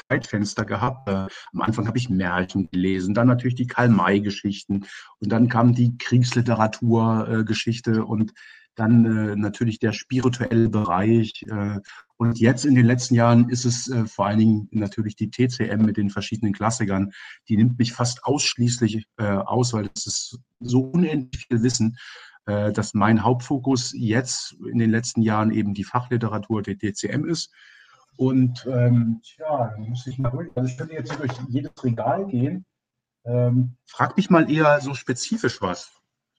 Zeitfenster gehabt. Äh, am Anfang habe ich Märchen gelesen, dann natürlich die Karl-May-Geschichten und dann kam die Kriegsliteratur-Geschichte äh, und dann äh, natürlich der spirituelle Bereich. Äh, und jetzt in den letzten Jahren ist es äh, vor allen Dingen natürlich die TCM mit den verschiedenen Klassikern. Die nimmt mich fast ausschließlich äh, aus, weil es ist so unendlich viel Wissen, äh, dass mein Hauptfokus jetzt in den letzten Jahren eben die Fachliteratur der TCM ist. Und ähm, tja, muss ich mal durch. Also ich könnte jetzt durch jedes Regal gehen. Ähm, frag mich mal eher so spezifisch was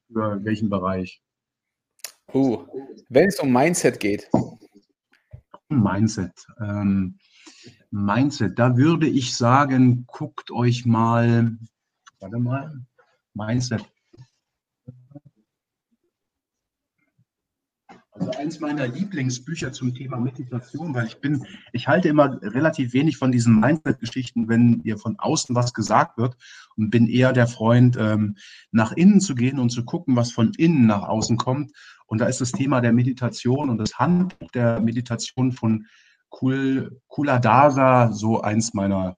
über welchen Bereich. Uh, wenn es um Mindset geht, Mindset. Ähm, Mindset, da würde ich sagen, guckt euch mal, warte mal, Mindset. Also eins meiner Lieblingsbücher zum Thema Meditation, weil ich bin, ich halte immer relativ wenig von diesen Mindset-Geschichten, wenn ihr von außen was gesagt wird und bin eher der Freund, ähm, nach innen zu gehen und zu gucken, was von innen nach außen kommt. Und da ist das Thema der Meditation und das Handbuch der Meditation von Kul, Kuladasa so eins meiner,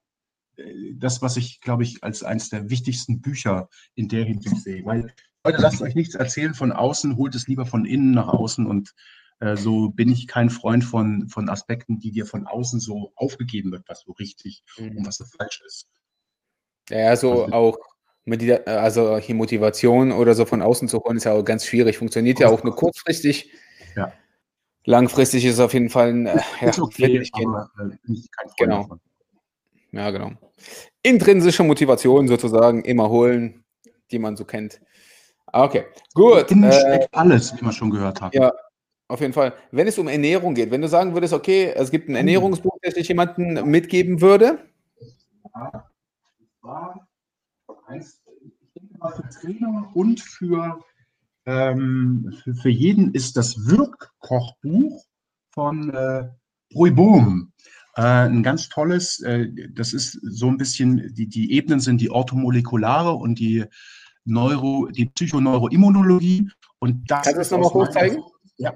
äh, das, was ich, glaube ich, als eines der wichtigsten Bücher in der Hinsicht sehe. Weil Leute, lasst euch nichts erzählen von außen, holt es lieber von innen nach außen und äh, so bin ich kein Freund von, von Aspekten, die dir von außen so aufgegeben wird, was so richtig mhm. und was so falsch ist. Ja, so also, auch also die Motivation oder so von außen zu holen, ist ja auch ganz schwierig. Funktioniert ja auch nur kurzfristig. Ja. Langfristig ist es auf jeden Fall ein äh, ja, okay, aber, äh, genau. Ja, genau. Intrinsische Motivation sozusagen immer holen, die man so kennt. Ah, okay, gut. Innen steckt äh, alles, wie man schon gehört hat. Ja, auf jeden Fall. Wenn es um Ernährung geht, wenn du sagen würdest, okay, es gibt ein hm. Ernährungsbuch, das ich jemandem mitgeben würde. Ja, war eins, für Trainer und für, ähm, für, für, jeden ist das Wirkkochbuch von äh, Boom. Äh, ein ganz tolles, äh, das ist so ein bisschen, die, die Ebenen sind die orthomolekulare und die Neuro, die Psychoneuroimmunologie. Und das Kannst du das nochmal hochzeigen? Ja.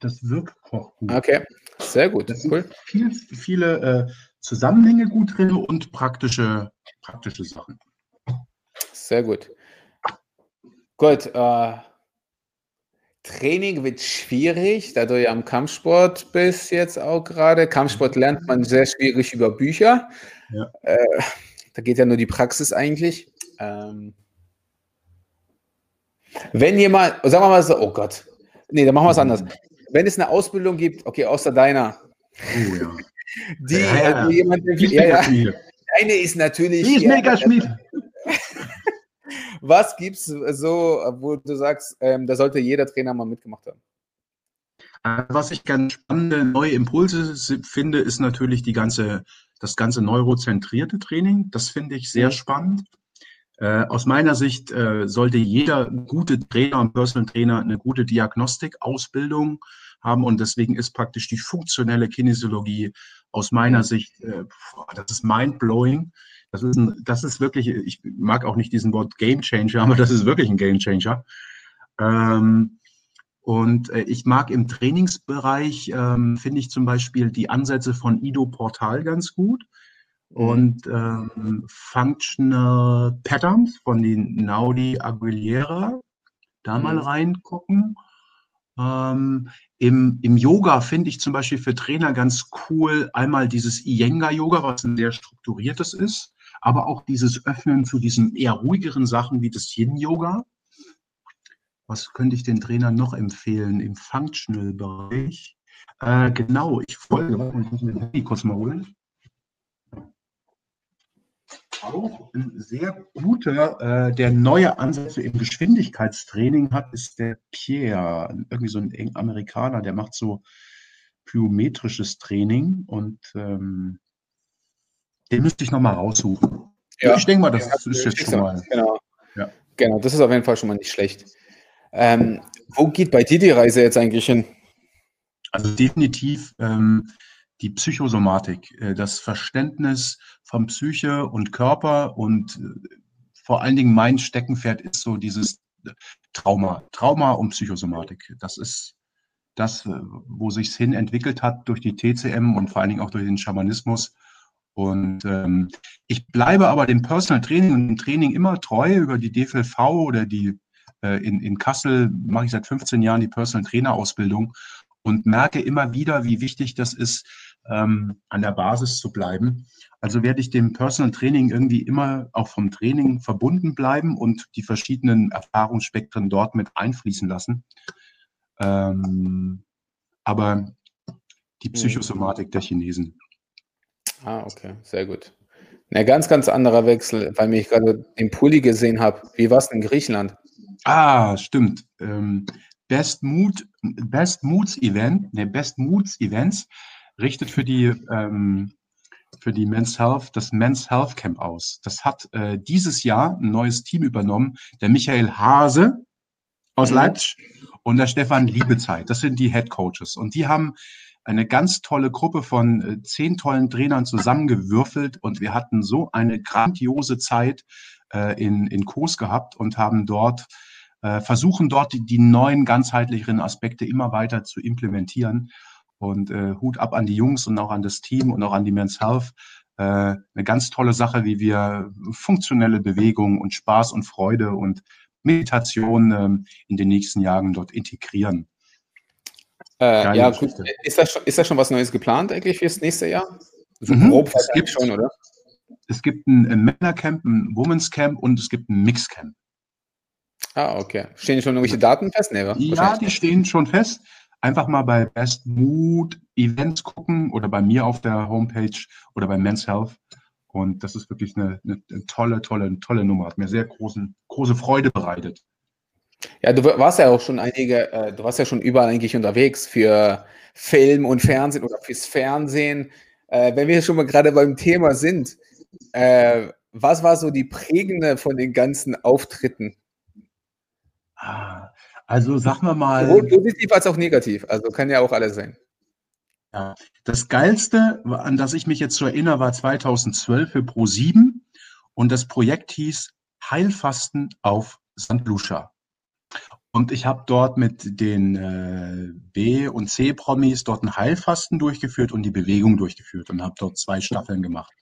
Das Wirkkochbuch. Okay, sehr gut. Da cool. Viel, viele äh, Zusammenhänge gut drin und praktische, praktische Sachen. Sehr gut. Gut. Äh, Training wird schwierig, da du ja am Kampfsport bist jetzt auch gerade. Kampfsport lernt man sehr schwierig über Bücher. Ja. Äh, da geht ja nur die Praxis eigentlich. Ähm, wenn jemand, sagen wir mal so, oh Gott, nee, dann machen wir es anders. Wenn es eine Ausbildung gibt, okay, außer deiner, oh, ja. die, ja, ja. die jemand, ja, ja, deine ist natürlich. Die ist mega Schmied. Was gibt es so, wo du sagst, ähm, da sollte jeder Trainer mal mitgemacht haben? Also, was ich ganz spannende neue Impulse finde, ist natürlich die ganze, das ganze neurozentrierte Training. Das finde ich sehr mhm. spannend. Äh, aus meiner Sicht äh, sollte jeder gute Trainer und Personal Trainer eine gute Diagnostikausbildung haben und deswegen ist praktisch die funktionelle Kinesiologie aus meiner Sicht, äh, das ist mindblowing. Das ist, ein, das ist wirklich, ich mag auch nicht diesen Wort Game Changer, aber das ist wirklich ein Game Changer. Ähm, und äh, ich mag im Trainingsbereich, ähm, finde ich zum Beispiel die Ansätze von Ido Portal ganz gut. Und ähm, Functional Patterns von den Naudi Aguilera. Da mal mhm. reingucken. Ähm, im, Im Yoga finde ich zum Beispiel für Trainer ganz cool einmal dieses Iyengar-Yoga, was ein sehr strukturiertes ist, aber auch dieses Öffnen zu diesen eher ruhigeren Sachen wie das Yin-Yoga. Was könnte ich den Trainern noch empfehlen im Functional-Bereich? Äh, genau, ich folge, ich muss mir Handy kurz mal holen auch ein sehr guter, äh, der neue Ansätze im Geschwindigkeitstraining hat, ist der Pierre, irgendwie so ein Amerikaner, der macht so plyometrisches Training und ähm, den müsste ich nochmal raussuchen. Ja, ich denke mal, das ja, ist jetzt schon mal. Genau. Ja. genau, das ist auf jeden Fall schon mal nicht schlecht. Ähm, wo geht bei dir die Reise jetzt eigentlich hin? Also definitiv ähm, die Psychosomatik, äh, das Verständnis von Psyche und Körper und äh, vor allen Dingen mein Steckenpferd ist so dieses Trauma, Trauma und Psychosomatik. Das ist das, äh, wo sich es hin entwickelt hat durch die TCM und vor allen Dingen auch durch den Schamanismus. Und ähm, ich bleibe aber dem Personal Training und dem Training immer treu über die DFLV oder die äh, in, in Kassel mache ich seit 15 Jahren die Personal Trainer Ausbildung und merke immer wieder, wie wichtig das ist, ähm, an der Basis zu bleiben. Also werde ich dem Personal Training irgendwie immer auch vom Training verbunden bleiben und die verschiedenen Erfahrungsspektren dort mit einfließen lassen. Ähm, aber die Psychosomatik der Chinesen. Ah, okay, sehr gut. Ein ganz, ganz anderer Wechsel, weil ich gerade den Pulli gesehen habe. Wie war es in Griechenland? Ah, stimmt. Ähm, Best Mood, Best Moods Event, ne, Best Moods Events richtet für die ähm, für die Men's Health, das Men's Health Camp aus. Das hat äh, dieses Jahr ein neues Team übernommen, der Michael Hase aus mhm. Leipzig und der Stefan Liebezeit. Das sind die Head Coaches. Und die haben eine ganz tolle Gruppe von äh, zehn tollen Trainern zusammengewürfelt und wir hatten so eine grandiose Zeit äh, in, in Kos gehabt und haben dort äh, versuchen dort die, die neuen ganzheitlicheren Aspekte immer weiter zu implementieren. Und äh, Hut ab an die Jungs und auch an das Team und auch an die Men's Health. Äh, eine ganz tolle Sache, wie wir funktionelle Bewegung und Spaß und Freude und Meditation ähm, in den nächsten Jahren dort integrieren. Äh, ja, gut. Ist das, schon, ist das schon was Neues geplant eigentlich fürs nächste Jahr? So mhm. grob es gibt schon, oder? Es gibt ein, ein Männercamp, ein Women's Camp und es gibt ein Mixcamp. Ah, okay. Stehen schon irgendwelche Daten fest? Nee, ja, die stehen schon fest. Einfach mal bei Best Mood Events gucken oder bei mir auf der Homepage oder bei Men's Health. Und das ist wirklich eine, eine, eine tolle, tolle, tolle Nummer. Hat mir sehr großen, große Freude bereitet. Ja, du warst ja auch schon einige, äh, du warst ja schon überall eigentlich unterwegs für Film und Fernsehen oder fürs Fernsehen. Äh, wenn wir schon mal gerade beim Thema sind, äh, was war so die prägende von den ganzen Auftritten? Ah, also sagen wir mal. Sowohl positiv als auch negativ. Also kann ja auch alles sein. Ja. Das Geilste, an das ich mich jetzt so erinnere, war 2012 für Pro7 und das Projekt hieß Heilfasten auf St. Lucia. Und ich habe dort mit den äh, B- und C-Promis dort ein Heilfasten durchgeführt und die Bewegung durchgeführt und habe dort zwei Staffeln gemacht.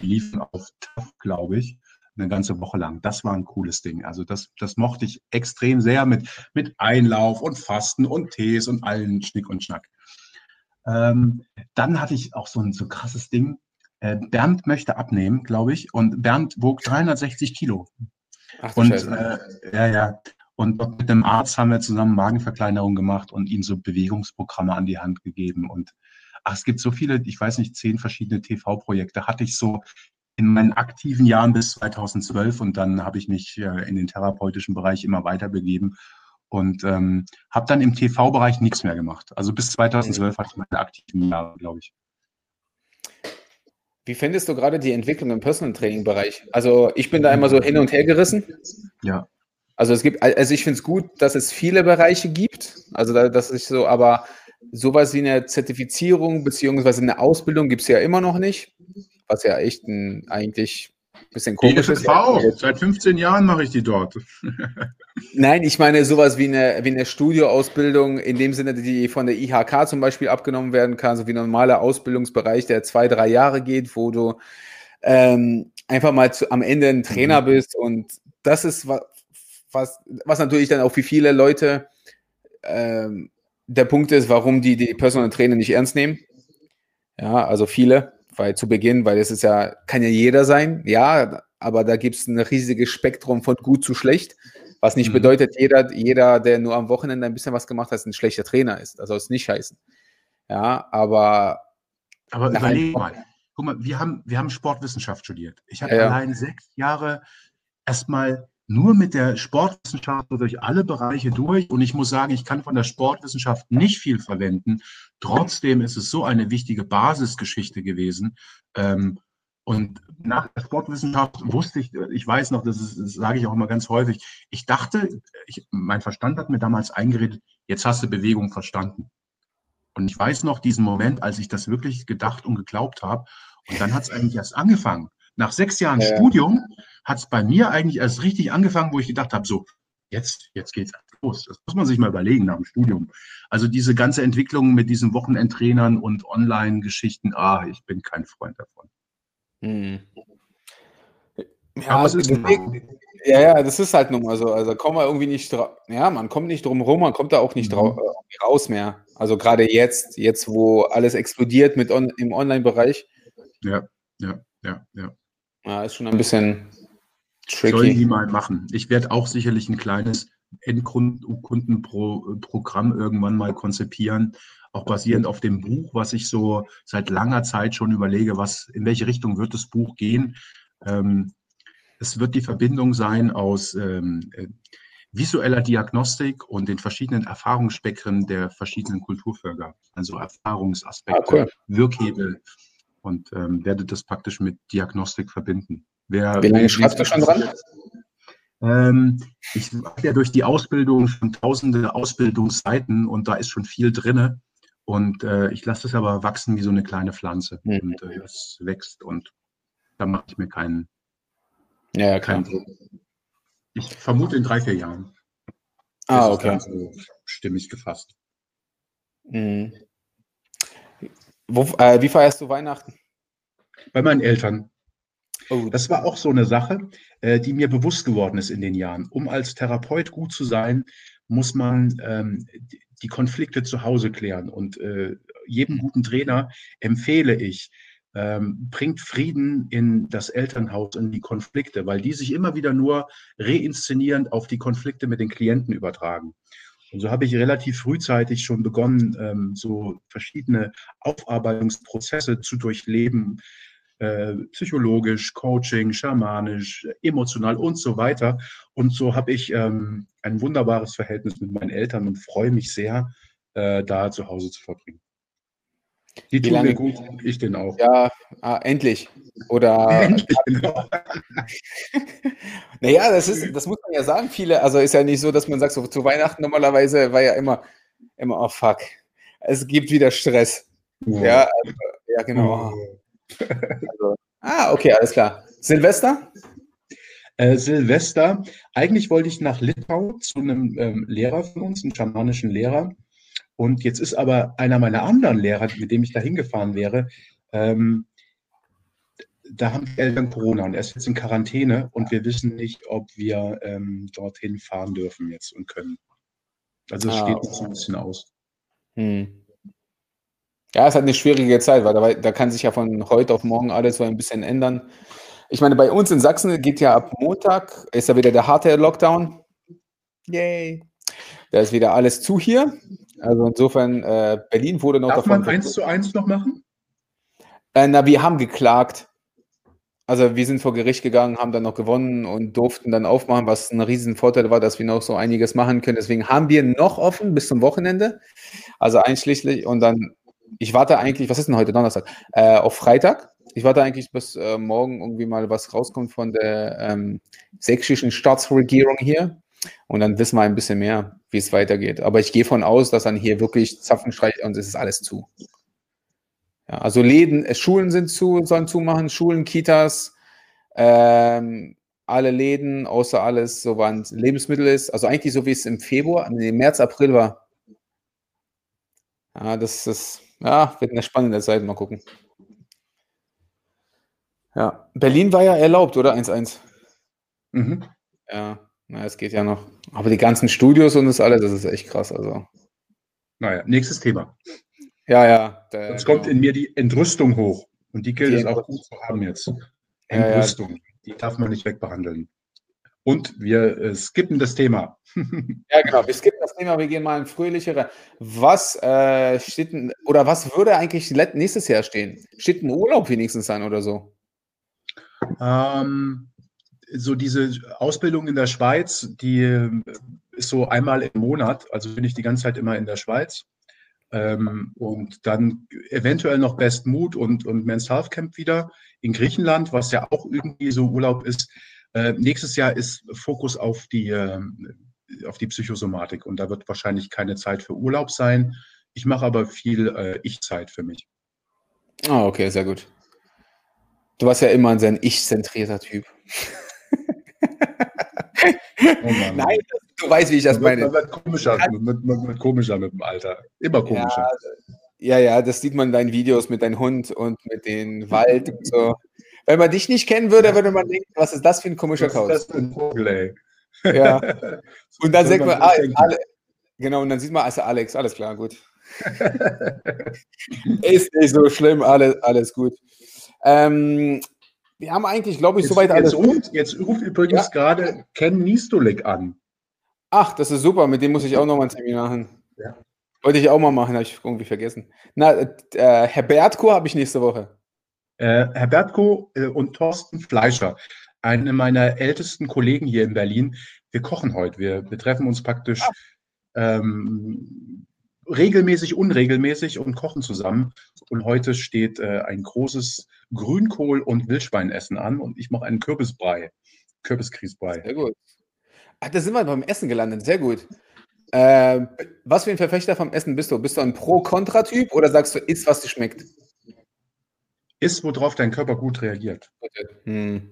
Die liefen auf TAF, glaube ich eine ganze Woche lang. Das war ein cooles Ding. Also das, das mochte ich extrem sehr mit, mit Einlauf und Fasten und Tees und allen Schnick und Schnack. Ähm, dann hatte ich auch so ein so krasses Ding. Äh, Bernd möchte abnehmen, glaube ich. Und Bernd wog 360 Kilo. Ach, und äh, ja, ja. Und mit dem Arzt haben wir zusammen Magenverkleinerung gemacht und ihm so Bewegungsprogramme an die Hand gegeben. Und ach, es gibt so viele, ich weiß nicht, zehn verschiedene TV-Projekte hatte ich so in meinen aktiven Jahren bis 2012 und dann habe ich mich äh, in den therapeutischen Bereich immer weiter begeben und ähm, habe dann im TV-Bereich nichts mehr gemacht. Also bis 2012 hatte ich meine aktiven Jahre, glaube ich. Wie findest du gerade die Entwicklung im Personal Training Bereich? Also ich bin da immer so hin und her gerissen. Ja. Also es gibt, also ich finde es gut, dass es viele Bereiche gibt. Also da, das ist so, aber sowas wie eine Zertifizierung beziehungsweise eine Ausbildung gibt es ja immer noch nicht was ja echt ein eigentlich ein bisschen komisch ist. Ja, Seit 15 Jahren mache ich die dort. Nein, ich meine sowas wie eine, wie eine Studioausbildung, in dem Sinne, die von der IHK zum Beispiel abgenommen werden kann, so wie ein normaler Ausbildungsbereich, der zwei, drei Jahre geht, wo du ähm, einfach mal zu, am Ende ein Trainer mhm. bist. Und das ist was, was, natürlich dann auch für viele Leute ähm, der Punkt ist, warum die die Personal Trainer nicht ernst nehmen. Ja, also viele weil zu Beginn, weil es ist ja, kann ja jeder sein, ja, aber da gibt es ein riesiges Spektrum von gut zu schlecht, was nicht mhm. bedeutet, jeder, jeder, der nur am Wochenende ein bisschen was gemacht hat, ein schlechter Trainer ist. Das soll es nicht heißen. Ja, aber. Aber überleg mal. Guck mal, wir haben, wir haben Sportwissenschaft studiert. Ich habe ja, allein sechs Jahre erstmal nur mit der Sportwissenschaft durch alle Bereiche durch. Und ich muss sagen, ich kann von der Sportwissenschaft nicht viel verwenden. Trotzdem ist es so eine wichtige Basisgeschichte gewesen. Ähm, und nach der Sportwissenschaft wusste ich, ich weiß noch, das, ist, das sage ich auch immer ganz häufig, ich dachte, ich, mein Verstand hat mir damals eingeredet, jetzt hast du Bewegung verstanden. Und ich weiß noch diesen Moment, als ich das wirklich gedacht und geglaubt habe. Und dann hat es eigentlich erst angefangen. Nach sechs Jahren ja. Studium hat es bei mir eigentlich erst richtig angefangen, wo ich gedacht habe, so, jetzt, jetzt geht's los. Das muss man sich mal überlegen nach dem Studium. Also diese ganze Entwicklung mit diesen Wochenendtrainern und Online-Geschichten, ah, ich bin kein Freund davon. Hm. Ja, was ist ja, ja, das ist halt nun mal so. Also kommen wir irgendwie nicht drauf. Ja, man kommt nicht drum rum, man kommt da auch nicht mhm. Äh, raus mehr. Also gerade jetzt, jetzt, wo alles explodiert mit on, im Online-Bereich. Ja, ja, ja, ja. Ja, ist schon ein bisschen tricky. Sollen die mal machen. Ich werde auch sicherlich ein kleines Endkundenprogramm irgendwann mal konzipieren, auch basierend auf dem Buch, was ich so seit langer Zeit schon überlege, was, in welche Richtung wird das Buch gehen. Ähm, es wird die Verbindung sein aus ähm, visueller Diagnostik und den verschiedenen Erfahrungsspektren der verschiedenen Kulturvölker. Also Erfahrungsaspekte, ah, cool. Wirkhebel und ähm, werde das praktisch mit Diagnostik verbinden. Wer, Wie lange schreibst du schon dran? Ähm, ich habe ja durch die Ausbildung schon tausende Ausbildungsseiten und da ist schon viel drin. Und äh, ich lasse es aber wachsen wie so eine kleine Pflanze. Mhm. Und äh, es wächst und da mache ich mir keinen, ja, ja, keinen Druck. Ich vermute in drei, vier Jahren. Ah, okay. So stimmig gefasst. Mhm. Wo, äh, wie feierst du Weihnachten? Bei meinen Eltern. Oh. Das war auch so eine Sache, äh, die mir bewusst geworden ist in den Jahren. Um als Therapeut gut zu sein, muss man ähm, die Konflikte zu Hause klären. Und äh, jedem guten Trainer empfehle ich, ähm, bringt Frieden in das Elternhaus, in die Konflikte, weil die sich immer wieder nur reinszenierend auf die Konflikte mit den Klienten übertragen. Und so habe ich relativ frühzeitig schon begonnen, ähm, so verschiedene Aufarbeitungsprozesse zu durchleben, äh, psychologisch, Coaching, schamanisch, emotional und so weiter. Und so habe ich ähm, ein wunderbares Verhältnis mit meinen Eltern und freue mich sehr, äh, da zu Hause zu verbringen. Die tun lange, mir gut, ich den auch. Ja, ah, endlich. Oder. Endlich, genau. naja, das, ist, das muss man ja sagen. Viele, also ist ja nicht so, dass man sagt, so zu Weihnachten normalerweise war ja immer, immer, oh fuck, es gibt wieder Stress. Ja, ja, also, ja genau. Also, ah, okay, alles klar. Silvester? Äh, Silvester, eigentlich wollte ich nach Litauen zu einem ähm, Lehrer von uns, einem schamanischen Lehrer. Und jetzt ist aber einer meiner anderen Lehrer, mit dem ich da hingefahren wäre, ähm, da haben die Eltern Corona und er ist jetzt in Quarantäne und wir wissen nicht, ob wir ähm, dorthin fahren dürfen jetzt und können. Also es ah, steht noch so ein bisschen aus. Hm. Ja, es hat eine schwierige Zeit, weil da, da, kann sich ja von heute auf morgen alles so ein bisschen ändern. Ich meine, bei uns in Sachsen geht ja ab Montag, ist ja wieder der harte Lockdown. Yay. Da ist wieder alles zu hier. Also insofern, äh, Berlin wurde noch Darf davon. Darf man eins zu eins noch machen? Äh, na, wir haben geklagt. Also wir sind vor Gericht gegangen, haben dann noch gewonnen und durften dann aufmachen, was ein Riesenvorteil war, dass wir noch so einiges machen können. Deswegen haben wir noch offen bis zum Wochenende. Also einschließlich und dann, ich warte eigentlich, was ist denn heute Donnerstag? Äh, auf Freitag. Ich warte eigentlich, bis äh, morgen irgendwie mal was rauskommt von der ähm, sächsischen Staatsregierung hier. Und dann wissen wir ein bisschen mehr, wie es weitergeht. Aber ich gehe von aus, dass dann hier wirklich Zapfenstreich und es ist alles zu. Ja, also Läden, äh, Schulen sind zu, sollen zumachen, Schulen, Kitas, ähm, alle Läden, außer alles, so wann Lebensmittel ist. Also eigentlich so wie es im Februar, im März, April war. Ja, das ist, ja, wird eine spannende Zeit, mal gucken. Ja, Berlin war ja erlaubt, oder? 1-1. Mhm. Ja. Na, es geht ja noch. Aber die ganzen Studios und das alles, das ist echt krass. Also. Naja, nächstes Thema. Ja, ja. Der, jetzt kommt genau. in mir die Entrüstung hoch. Und die gilt die es auch gut zu haben jetzt. Entrüstung. Ja, ja. Die darf man nicht wegbehandeln. Und wir äh, skippen das Thema. ja, genau. Wir skippen das Thema. Wir gehen mal in fröhlichere. Was äh, steht denn, oder was würde eigentlich nächstes Jahr stehen? Steht ein Urlaub wenigstens an oder so? Ähm, so diese Ausbildung in der Schweiz, die äh, ist so einmal im Monat, also bin ich die ganze Zeit immer in der Schweiz. Ähm, und dann eventuell noch Best Mood und, und Men's Health Camp wieder in Griechenland, was ja auch irgendwie so Urlaub ist. Äh, nächstes Jahr ist Fokus auf die, äh, auf die Psychosomatik und da wird wahrscheinlich keine Zeit für Urlaub sein. Ich mache aber viel äh, Ich-Zeit für mich. Ah, oh, okay, sehr gut. Du warst ja immer ein sehr ich-zentrierter Typ. Oh Nein, du weißt, wie ich das meine. Man wird komischer, man, man wird komischer mit dem Alter. Immer komischer. Ja, ja, ja, das sieht man in deinen Videos mit deinem Hund und mit dem Wald und so. Wenn man dich nicht kennen würde, würde man denken, was ist das für ein komischer Kauz? Was ist das für ein Vogel, ey? Ja. Und dann sagt man, ah, alle, genau, und dann sieht man, also Alex, alles klar, gut. ist nicht so schlimm, alles, alles gut. Ähm, wir haben eigentlich, glaube ich, soweit alles. Ruft, jetzt ruft übrigens ja. gerade Ken Nistolik an. Ach, das ist super. Mit dem muss ich auch noch mal ein Termin machen. Ja. Wollte ich auch mal machen, habe ich irgendwie vergessen. Na, äh, Herr Bertko habe ich nächste Woche. Äh, Herr Bertko äh, und Thorsten Fleischer. eine meiner ältesten Kollegen hier in Berlin. Wir kochen heute. Wir, wir treffen uns praktisch ah. ähm, regelmäßig, unregelmäßig und kochen zusammen. Und heute steht äh, ein großes Grünkohl- und Wildschweinessen an und ich mache einen Kürbisbrei, Kürbiskriesbrei. Sehr gut. Ach, da sind wir beim Essen gelandet. Sehr gut. Äh, was für ein Verfechter vom Essen bist du? Bist du ein Pro-Kontra-Typ oder sagst du, isst, was dir schmeckt? Isst, worauf dein Körper gut reagiert. Hm.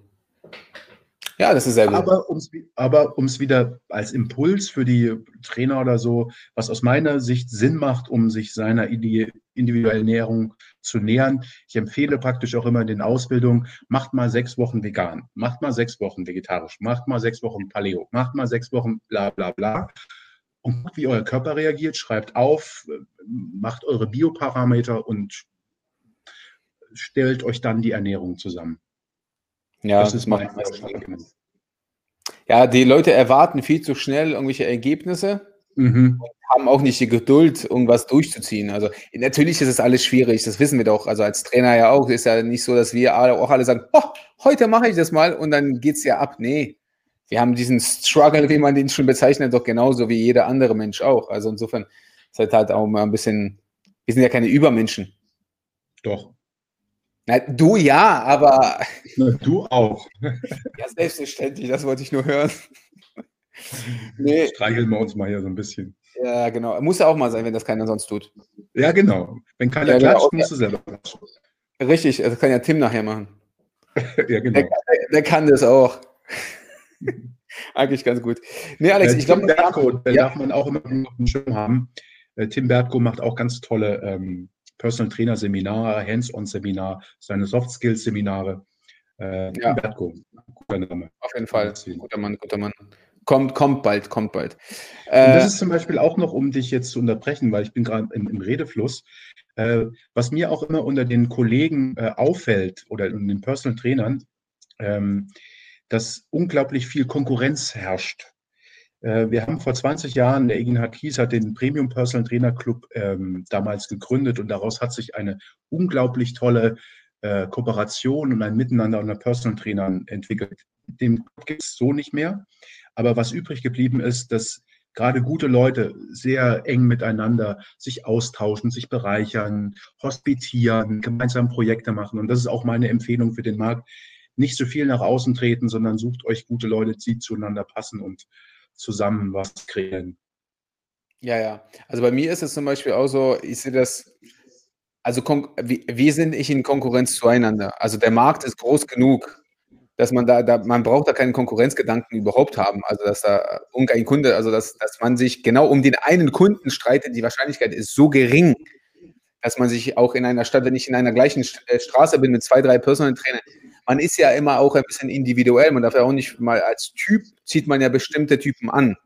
Ja, das ist sehr gut. Aber um es aber um's wieder als Impuls für die Trainer oder so, was aus meiner Sicht Sinn macht, um sich seiner individuellen Ernährung zu nähern. Ich empfehle praktisch auch immer in den Ausbildungen, macht mal sechs Wochen vegan, macht mal sechs Wochen vegetarisch, macht mal sechs Wochen Paleo, macht mal sechs Wochen bla bla bla. Und guckt, wie euer Körper reagiert, schreibt auf, macht eure Bioparameter und stellt euch dann die Ernährung zusammen. Ja, das ist mein Ja, die Leute erwarten viel zu schnell irgendwelche Ergebnisse mhm. und haben auch nicht die Geduld, irgendwas durchzuziehen. Also natürlich ist es alles schwierig, das wissen wir doch. Also als Trainer ja auch, ist ja nicht so, dass wir alle, auch alle sagen, oh, heute mache ich das mal und dann geht es ja ab. Nee, wir haben diesen Struggle, wie man den schon bezeichnet, doch genauso wie jeder andere Mensch auch. Also insofern ist halt, halt auch mal ein bisschen, wir sind ja keine Übermenschen. Doch. Na, du ja, aber. Na, du auch. Ja, selbstverständlich, das wollte ich nur hören. Nee. Streicheln wir uns mal hier so ein bisschen. Ja, genau. Muss ja auch mal sein, wenn das keiner sonst tut. Ja, genau. Wenn keiner ja, klatscht, genau. musst du selber klatschen. Richtig, das kann ja Tim nachher machen. ja, genau. Der, der, der, kann das auch. Eigentlich ganz gut. Nee, Alex, äh, ich glaube, Bertko, ja. darf man auch immer auf dem Schirm haben. Äh, Tim Bertko macht auch ganz tolle ähm, Personal Trainer Seminare, Hands-on Seminar, seine Soft Skills Seminare. Äh, ja. Bertko, guter Name. Auf jeden Fall, guter Mann, guter Mann. Kommt, kommt bald, kommt bald. Äh, das ist zum Beispiel auch noch, um dich jetzt zu unterbrechen, weil ich bin gerade im, im, Redefluss. Äh, was mir auch immer unter den Kollegen äh, auffällt oder in den Personal Trainern, ähm, dass unglaublich viel Konkurrenz herrscht. Äh, wir haben vor 20 Jahren, der Eginhard Kies hat den Premium Personal Trainer Club ähm, damals gegründet und daraus hat sich eine unglaublich tolle äh, Kooperation und ein Miteinander unter Personal Trainern entwickelt. Den gibt es so nicht mehr. Aber was übrig geblieben ist, dass gerade gute Leute sehr eng miteinander sich austauschen, sich bereichern, hospitieren, gemeinsam Projekte machen. Und das ist auch meine Empfehlung für den Markt. Nicht so viel nach außen treten, sondern sucht euch gute Leute, die zueinander passen und zusammen was kreieren. Ja, ja. Also bei mir ist es zum Beispiel auch so, ich sehe das, also wir sind nicht in Konkurrenz zueinander. Also der Markt ist groß genug, dass man da, da man braucht da keinen Konkurrenzgedanken überhaupt haben. Also dass da irgendein Kunde, also dass, dass man sich genau um den einen Kunden streitet, die Wahrscheinlichkeit ist so gering, dass man sich auch in einer Stadt, wenn ich in einer gleichen äh, Straße bin mit zwei, drei Personal Trainer, man ist ja immer auch ein bisschen individuell. Man darf ja auch nicht mal als Typ zieht man ja bestimmte Typen an.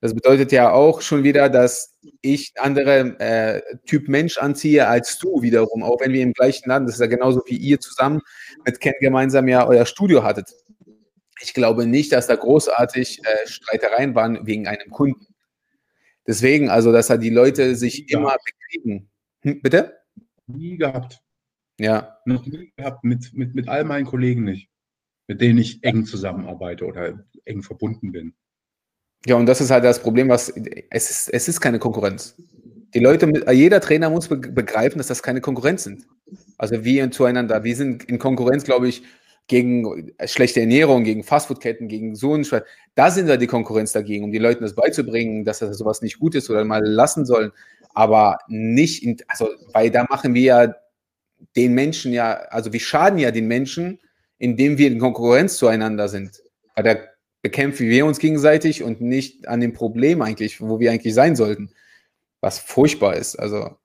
Das bedeutet ja auch schon wieder, dass ich andere äh, Typ Mensch anziehe als du wiederum, auch wenn wir im gleichen Land, das ist ja genauso wie ihr zusammen mit Ken gemeinsam ja euer Studio hattet. Ich glaube nicht, dass da großartig äh, Streitereien waren wegen einem Kunden. Deswegen, also, dass da die Leute sich immer bekriegen. Hm, bitte? Nie gehabt. Ja. Noch nie gehabt, mit, mit, mit all meinen Kollegen nicht, mit denen ich eng zusammenarbeite oder eng verbunden bin. Ja, und das ist halt das Problem, was es ist, es ist keine Konkurrenz. Die Leute, jeder Trainer muss begreifen, dass das keine Konkurrenz sind. Also wir zueinander, wir sind in Konkurrenz, glaube ich, gegen schlechte Ernährung, gegen Fastfood-Ketten, gegen so ein Scheiß. Da sind wir die Konkurrenz dagegen, um die Leuten das beizubringen, dass das sowas nicht gut ist oder mal lassen sollen. Aber nicht, in, also, weil da machen wir ja den Menschen ja, also wir schaden ja den Menschen, indem wir in Konkurrenz zueinander sind. Weil da bekämpfen wir uns gegenseitig und nicht an dem Problem eigentlich, wo wir eigentlich sein sollten. Was furchtbar ist. Also,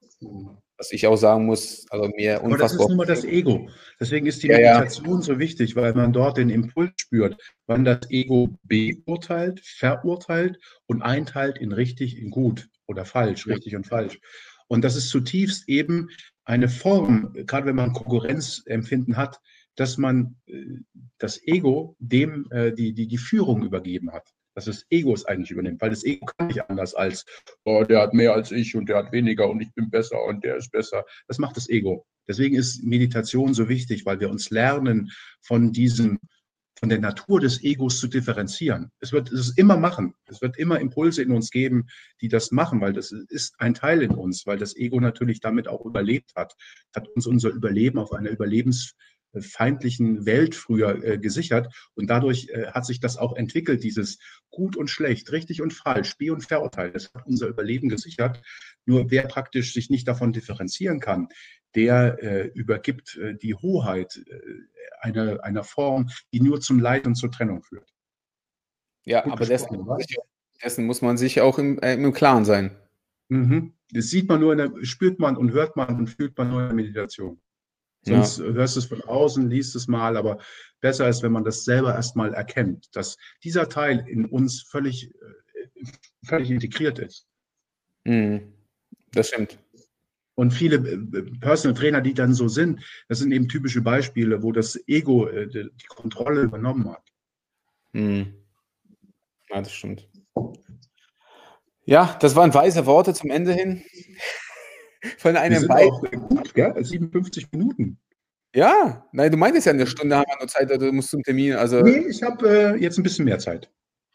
was ich auch sagen muss, also mir unfassbar. Aber das ist nun mal das Ego. Deswegen ist die ja, Meditation ja. so wichtig, weil man dort den Impuls spürt, wann das Ego beurteilt, verurteilt und einteilt in richtig, in gut oder falsch, richtig und falsch. Und das ist zutiefst eben eine Form, gerade wenn man Konkurrenzempfinden hat, dass man äh, das Ego dem äh, die, die, die Führung übergeben hat. Dass das Ego es eigentlich übernimmt, weil das Ego kann nicht anders als, oh, der hat mehr als ich und der hat weniger und ich bin besser und der ist besser. Das macht das Ego. Deswegen ist Meditation so wichtig, weil wir uns lernen von diesem, von der Natur des Egos zu differenzieren. Es wird es immer machen. Es wird immer Impulse in uns geben, die das machen, weil das ist ein Teil in uns, weil das Ego natürlich damit auch überlebt hat, hat uns unser Überleben auf einer überlebensfeindlichen Welt früher äh, gesichert. Und dadurch äh, hat sich das auch entwickelt, dieses Gut und Schlecht, richtig und falsch, Spee und Verurteil. Das hat unser Überleben gesichert. Nur wer praktisch sich nicht davon differenzieren kann, der äh, übergibt äh, die Hoheit äh, einer, einer Form, die nur zum Leid und zur Trennung führt. Ja, Gut aber dessen, dessen, muss man sich auch im, äh, im Klaren sein. Mhm. Das sieht man nur, der, spürt man und hört man und fühlt man nur in der Meditation. Sonst ja. hörst du es von außen, liest es mal, aber besser ist, wenn man das selber erstmal erkennt, dass dieser Teil in uns völlig, äh, völlig integriert ist. Mhm. Das stimmt. Und viele äh, Personal Trainer, die dann so sind, das sind eben typische Beispiele, wo das Ego äh, die Kontrolle übernommen hat. Hm. Ja, das stimmt. Ja, das waren weise Worte zum Ende hin. Von einem auch gut, gell? 57 Minuten. Ja, nein, du meintest ja, eine Stunde haben wir nur Zeit, du musst zum Termin. Also nee, ich habe äh, jetzt ein bisschen mehr Zeit.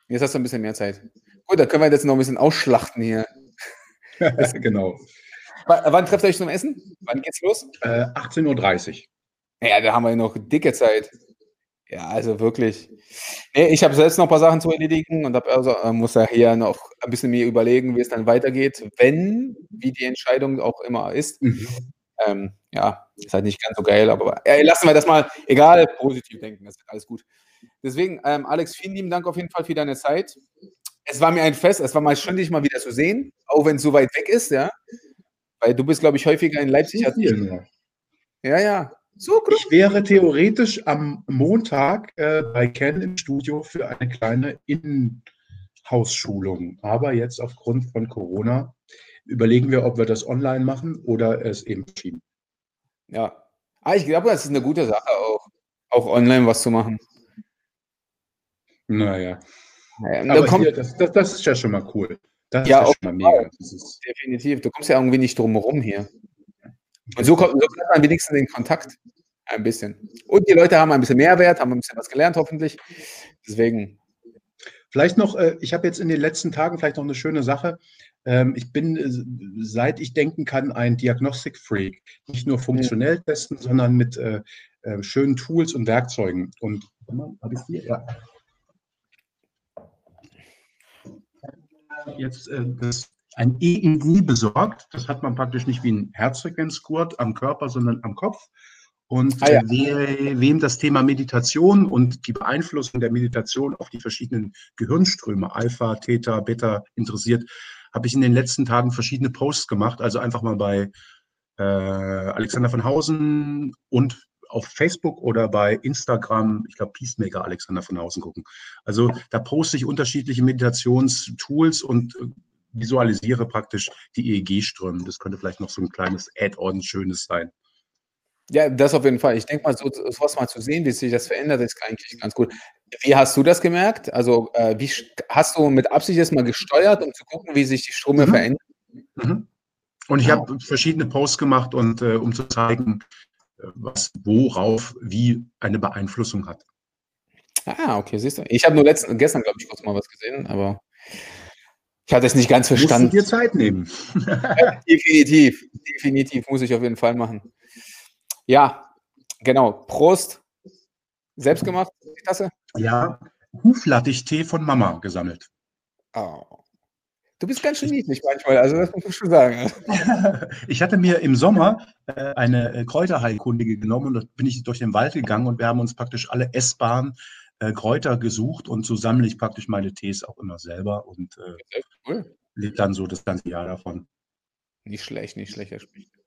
Jetzt hast du ein bisschen mehr Zeit. Gut, da können wir jetzt noch ein bisschen ausschlachten hier. genau. wann trefft ihr euch zum Essen? Wann geht's los? Äh, 18.30 Uhr. Ja, da haben wir noch dicke Zeit. Ja, also wirklich. Nee, ich habe selbst noch ein paar Sachen zu erledigen und hab also, äh, muss ja hier noch ein bisschen mir überlegen, wie es dann weitergeht, wenn, wie die Entscheidung auch immer ist. Mhm. Ähm, ja, ist halt nicht ganz so geil, aber ja, lassen wir das mal, egal, positiv denken, das ist alles gut. Deswegen, ähm, Alex, vielen lieben Dank auf jeden Fall für deine Zeit. Es war mir ein Fest, es war mal schön, dich mal wieder zu sehen, auch wenn es so weit weg ist, ja. Weil du bist, glaube ich, häufiger in Leipzig als ich. Ja, ja. So ich wäre theoretisch am Montag äh, bei Ken im Studio für eine kleine Innenhausschulung. Aber jetzt aufgrund von Corona überlegen wir, ob wir das online machen oder es eben schieben. Ja. Ah, ich glaube, das ist eine gute Sache auch, auch online was zu machen. Naja. naja Aber hier, das, das, das ist ja schon mal cool. Das ja, ist ja schon mal mega. Definitiv. Du kommst ja irgendwie nicht drum herum hier. Und so kommt, so kommt man wenigstens in Kontakt. Ein bisschen. Und die Leute haben ein bisschen Mehrwert, haben ein bisschen was gelernt, hoffentlich. Deswegen. Vielleicht noch, äh, ich habe jetzt in den letzten Tagen vielleicht noch eine schöne Sache. Ähm, ich bin, äh, seit ich denken kann, ein Diagnostik-Freak. Nicht nur funktionell testen, sondern mit äh, schönen Tools und Werkzeugen. Und habe ich hier? Ja. Jetzt das ein EEG besorgt. Das hat man praktisch nicht wie ein Herzfrequenzgurt am Körper, sondern am Kopf. Und ah, ja. we, wem das Thema Meditation und die Beeinflussung der Meditation auf die verschiedenen Gehirnströme, Alpha, Theta, Beta interessiert, habe ich in den letzten Tagen verschiedene Posts gemacht. Also einfach mal bei äh, Alexander von Hausen und auf Facebook oder bei Instagram, ich glaube Peacemaker Alexander von Hausen gucken. Also da poste ich unterschiedliche Meditationstools und äh, visualisiere praktisch die EEG-Ströme. Das könnte vielleicht noch so ein kleines Add-on Schönes sein. Ja, das auf jeden Fall. Ich denke mal, so sowas mal zu sehen, wie sich das verändert, ist eigentlich ganz gut. Wie hast du das gemerkt? Also, äh, wie hast du mit Absicht das mal gesteuert, um zu gucken, wie sich die Ströme mhm. verändern? Mhm. Und ich habe verschiedene Posts gemacht und äh, um zu zeigen, äh, was worauf wie eine Beeinflussung hat. Ah, okay, siehst du. Ich habe nur letzten, gestern, glaube ich, kurz mal was gesehen, aber ich hatte es nicht ganz verstanden. Musst du dir Zeit nehmen. definitiv, definitiv muss ich auf jeden Fall machen. Ja, genau. Prost. Selbst gemacht, die Tasse? Ja, Huflattich-Tee von Mama gesammelt. Oh. Du bist ganz schön niedlich manchmal, also das muss ich schon sagen. ich hatte mir im Sommer äh, eine äh, Kräuterheilkundige genommen und da bin ich durch den Wald gegangen und wir haben uns praktisch alle essbaren äh, Kräuter gesucht und so sammle ich praktisch meine Tees auch immer selber und äh, cool. lebe dann so das ganze Jahr davon. Nicht schlecht, nicht schlecht, Herr Spicht.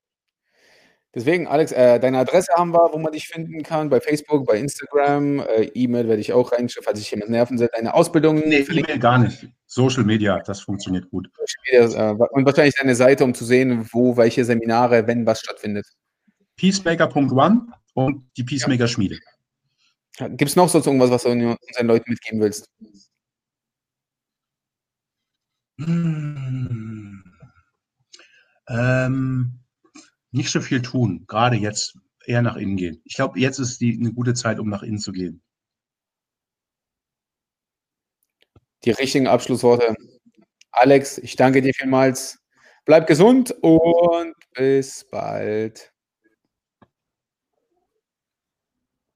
Deswegen, Alex, äh, deine Adresse haben wir, wo man dich finden kann, bei Facebook, bei Instagram, äh, E-Mail werde ich auch reinschreiben, falls ich jemand nerven soll. Deine Ausbildung. Nee, E-Mail gar nicht. Social Media, das funktioniert gut. Media, äh, und wahrscheinlich deine Seite, um zu sehen, wo welche Seminare, wenn was stattfindet. Peacemaker.one und die Peacemaker-Schmiede. Gibt es noch sonst irgendwas, was du unseren Leuten mitgeben willst? Hm. Ähm, nicht so viel tun, gerade jetzt eher nach innen gehen. Ich glaube, jetzt ist die, eine gute Zeit, um nach innen zu gehen. Die richtigen Abschlussworte. Alex, ich danke dir vielmals. Bleib gesund und bis bald.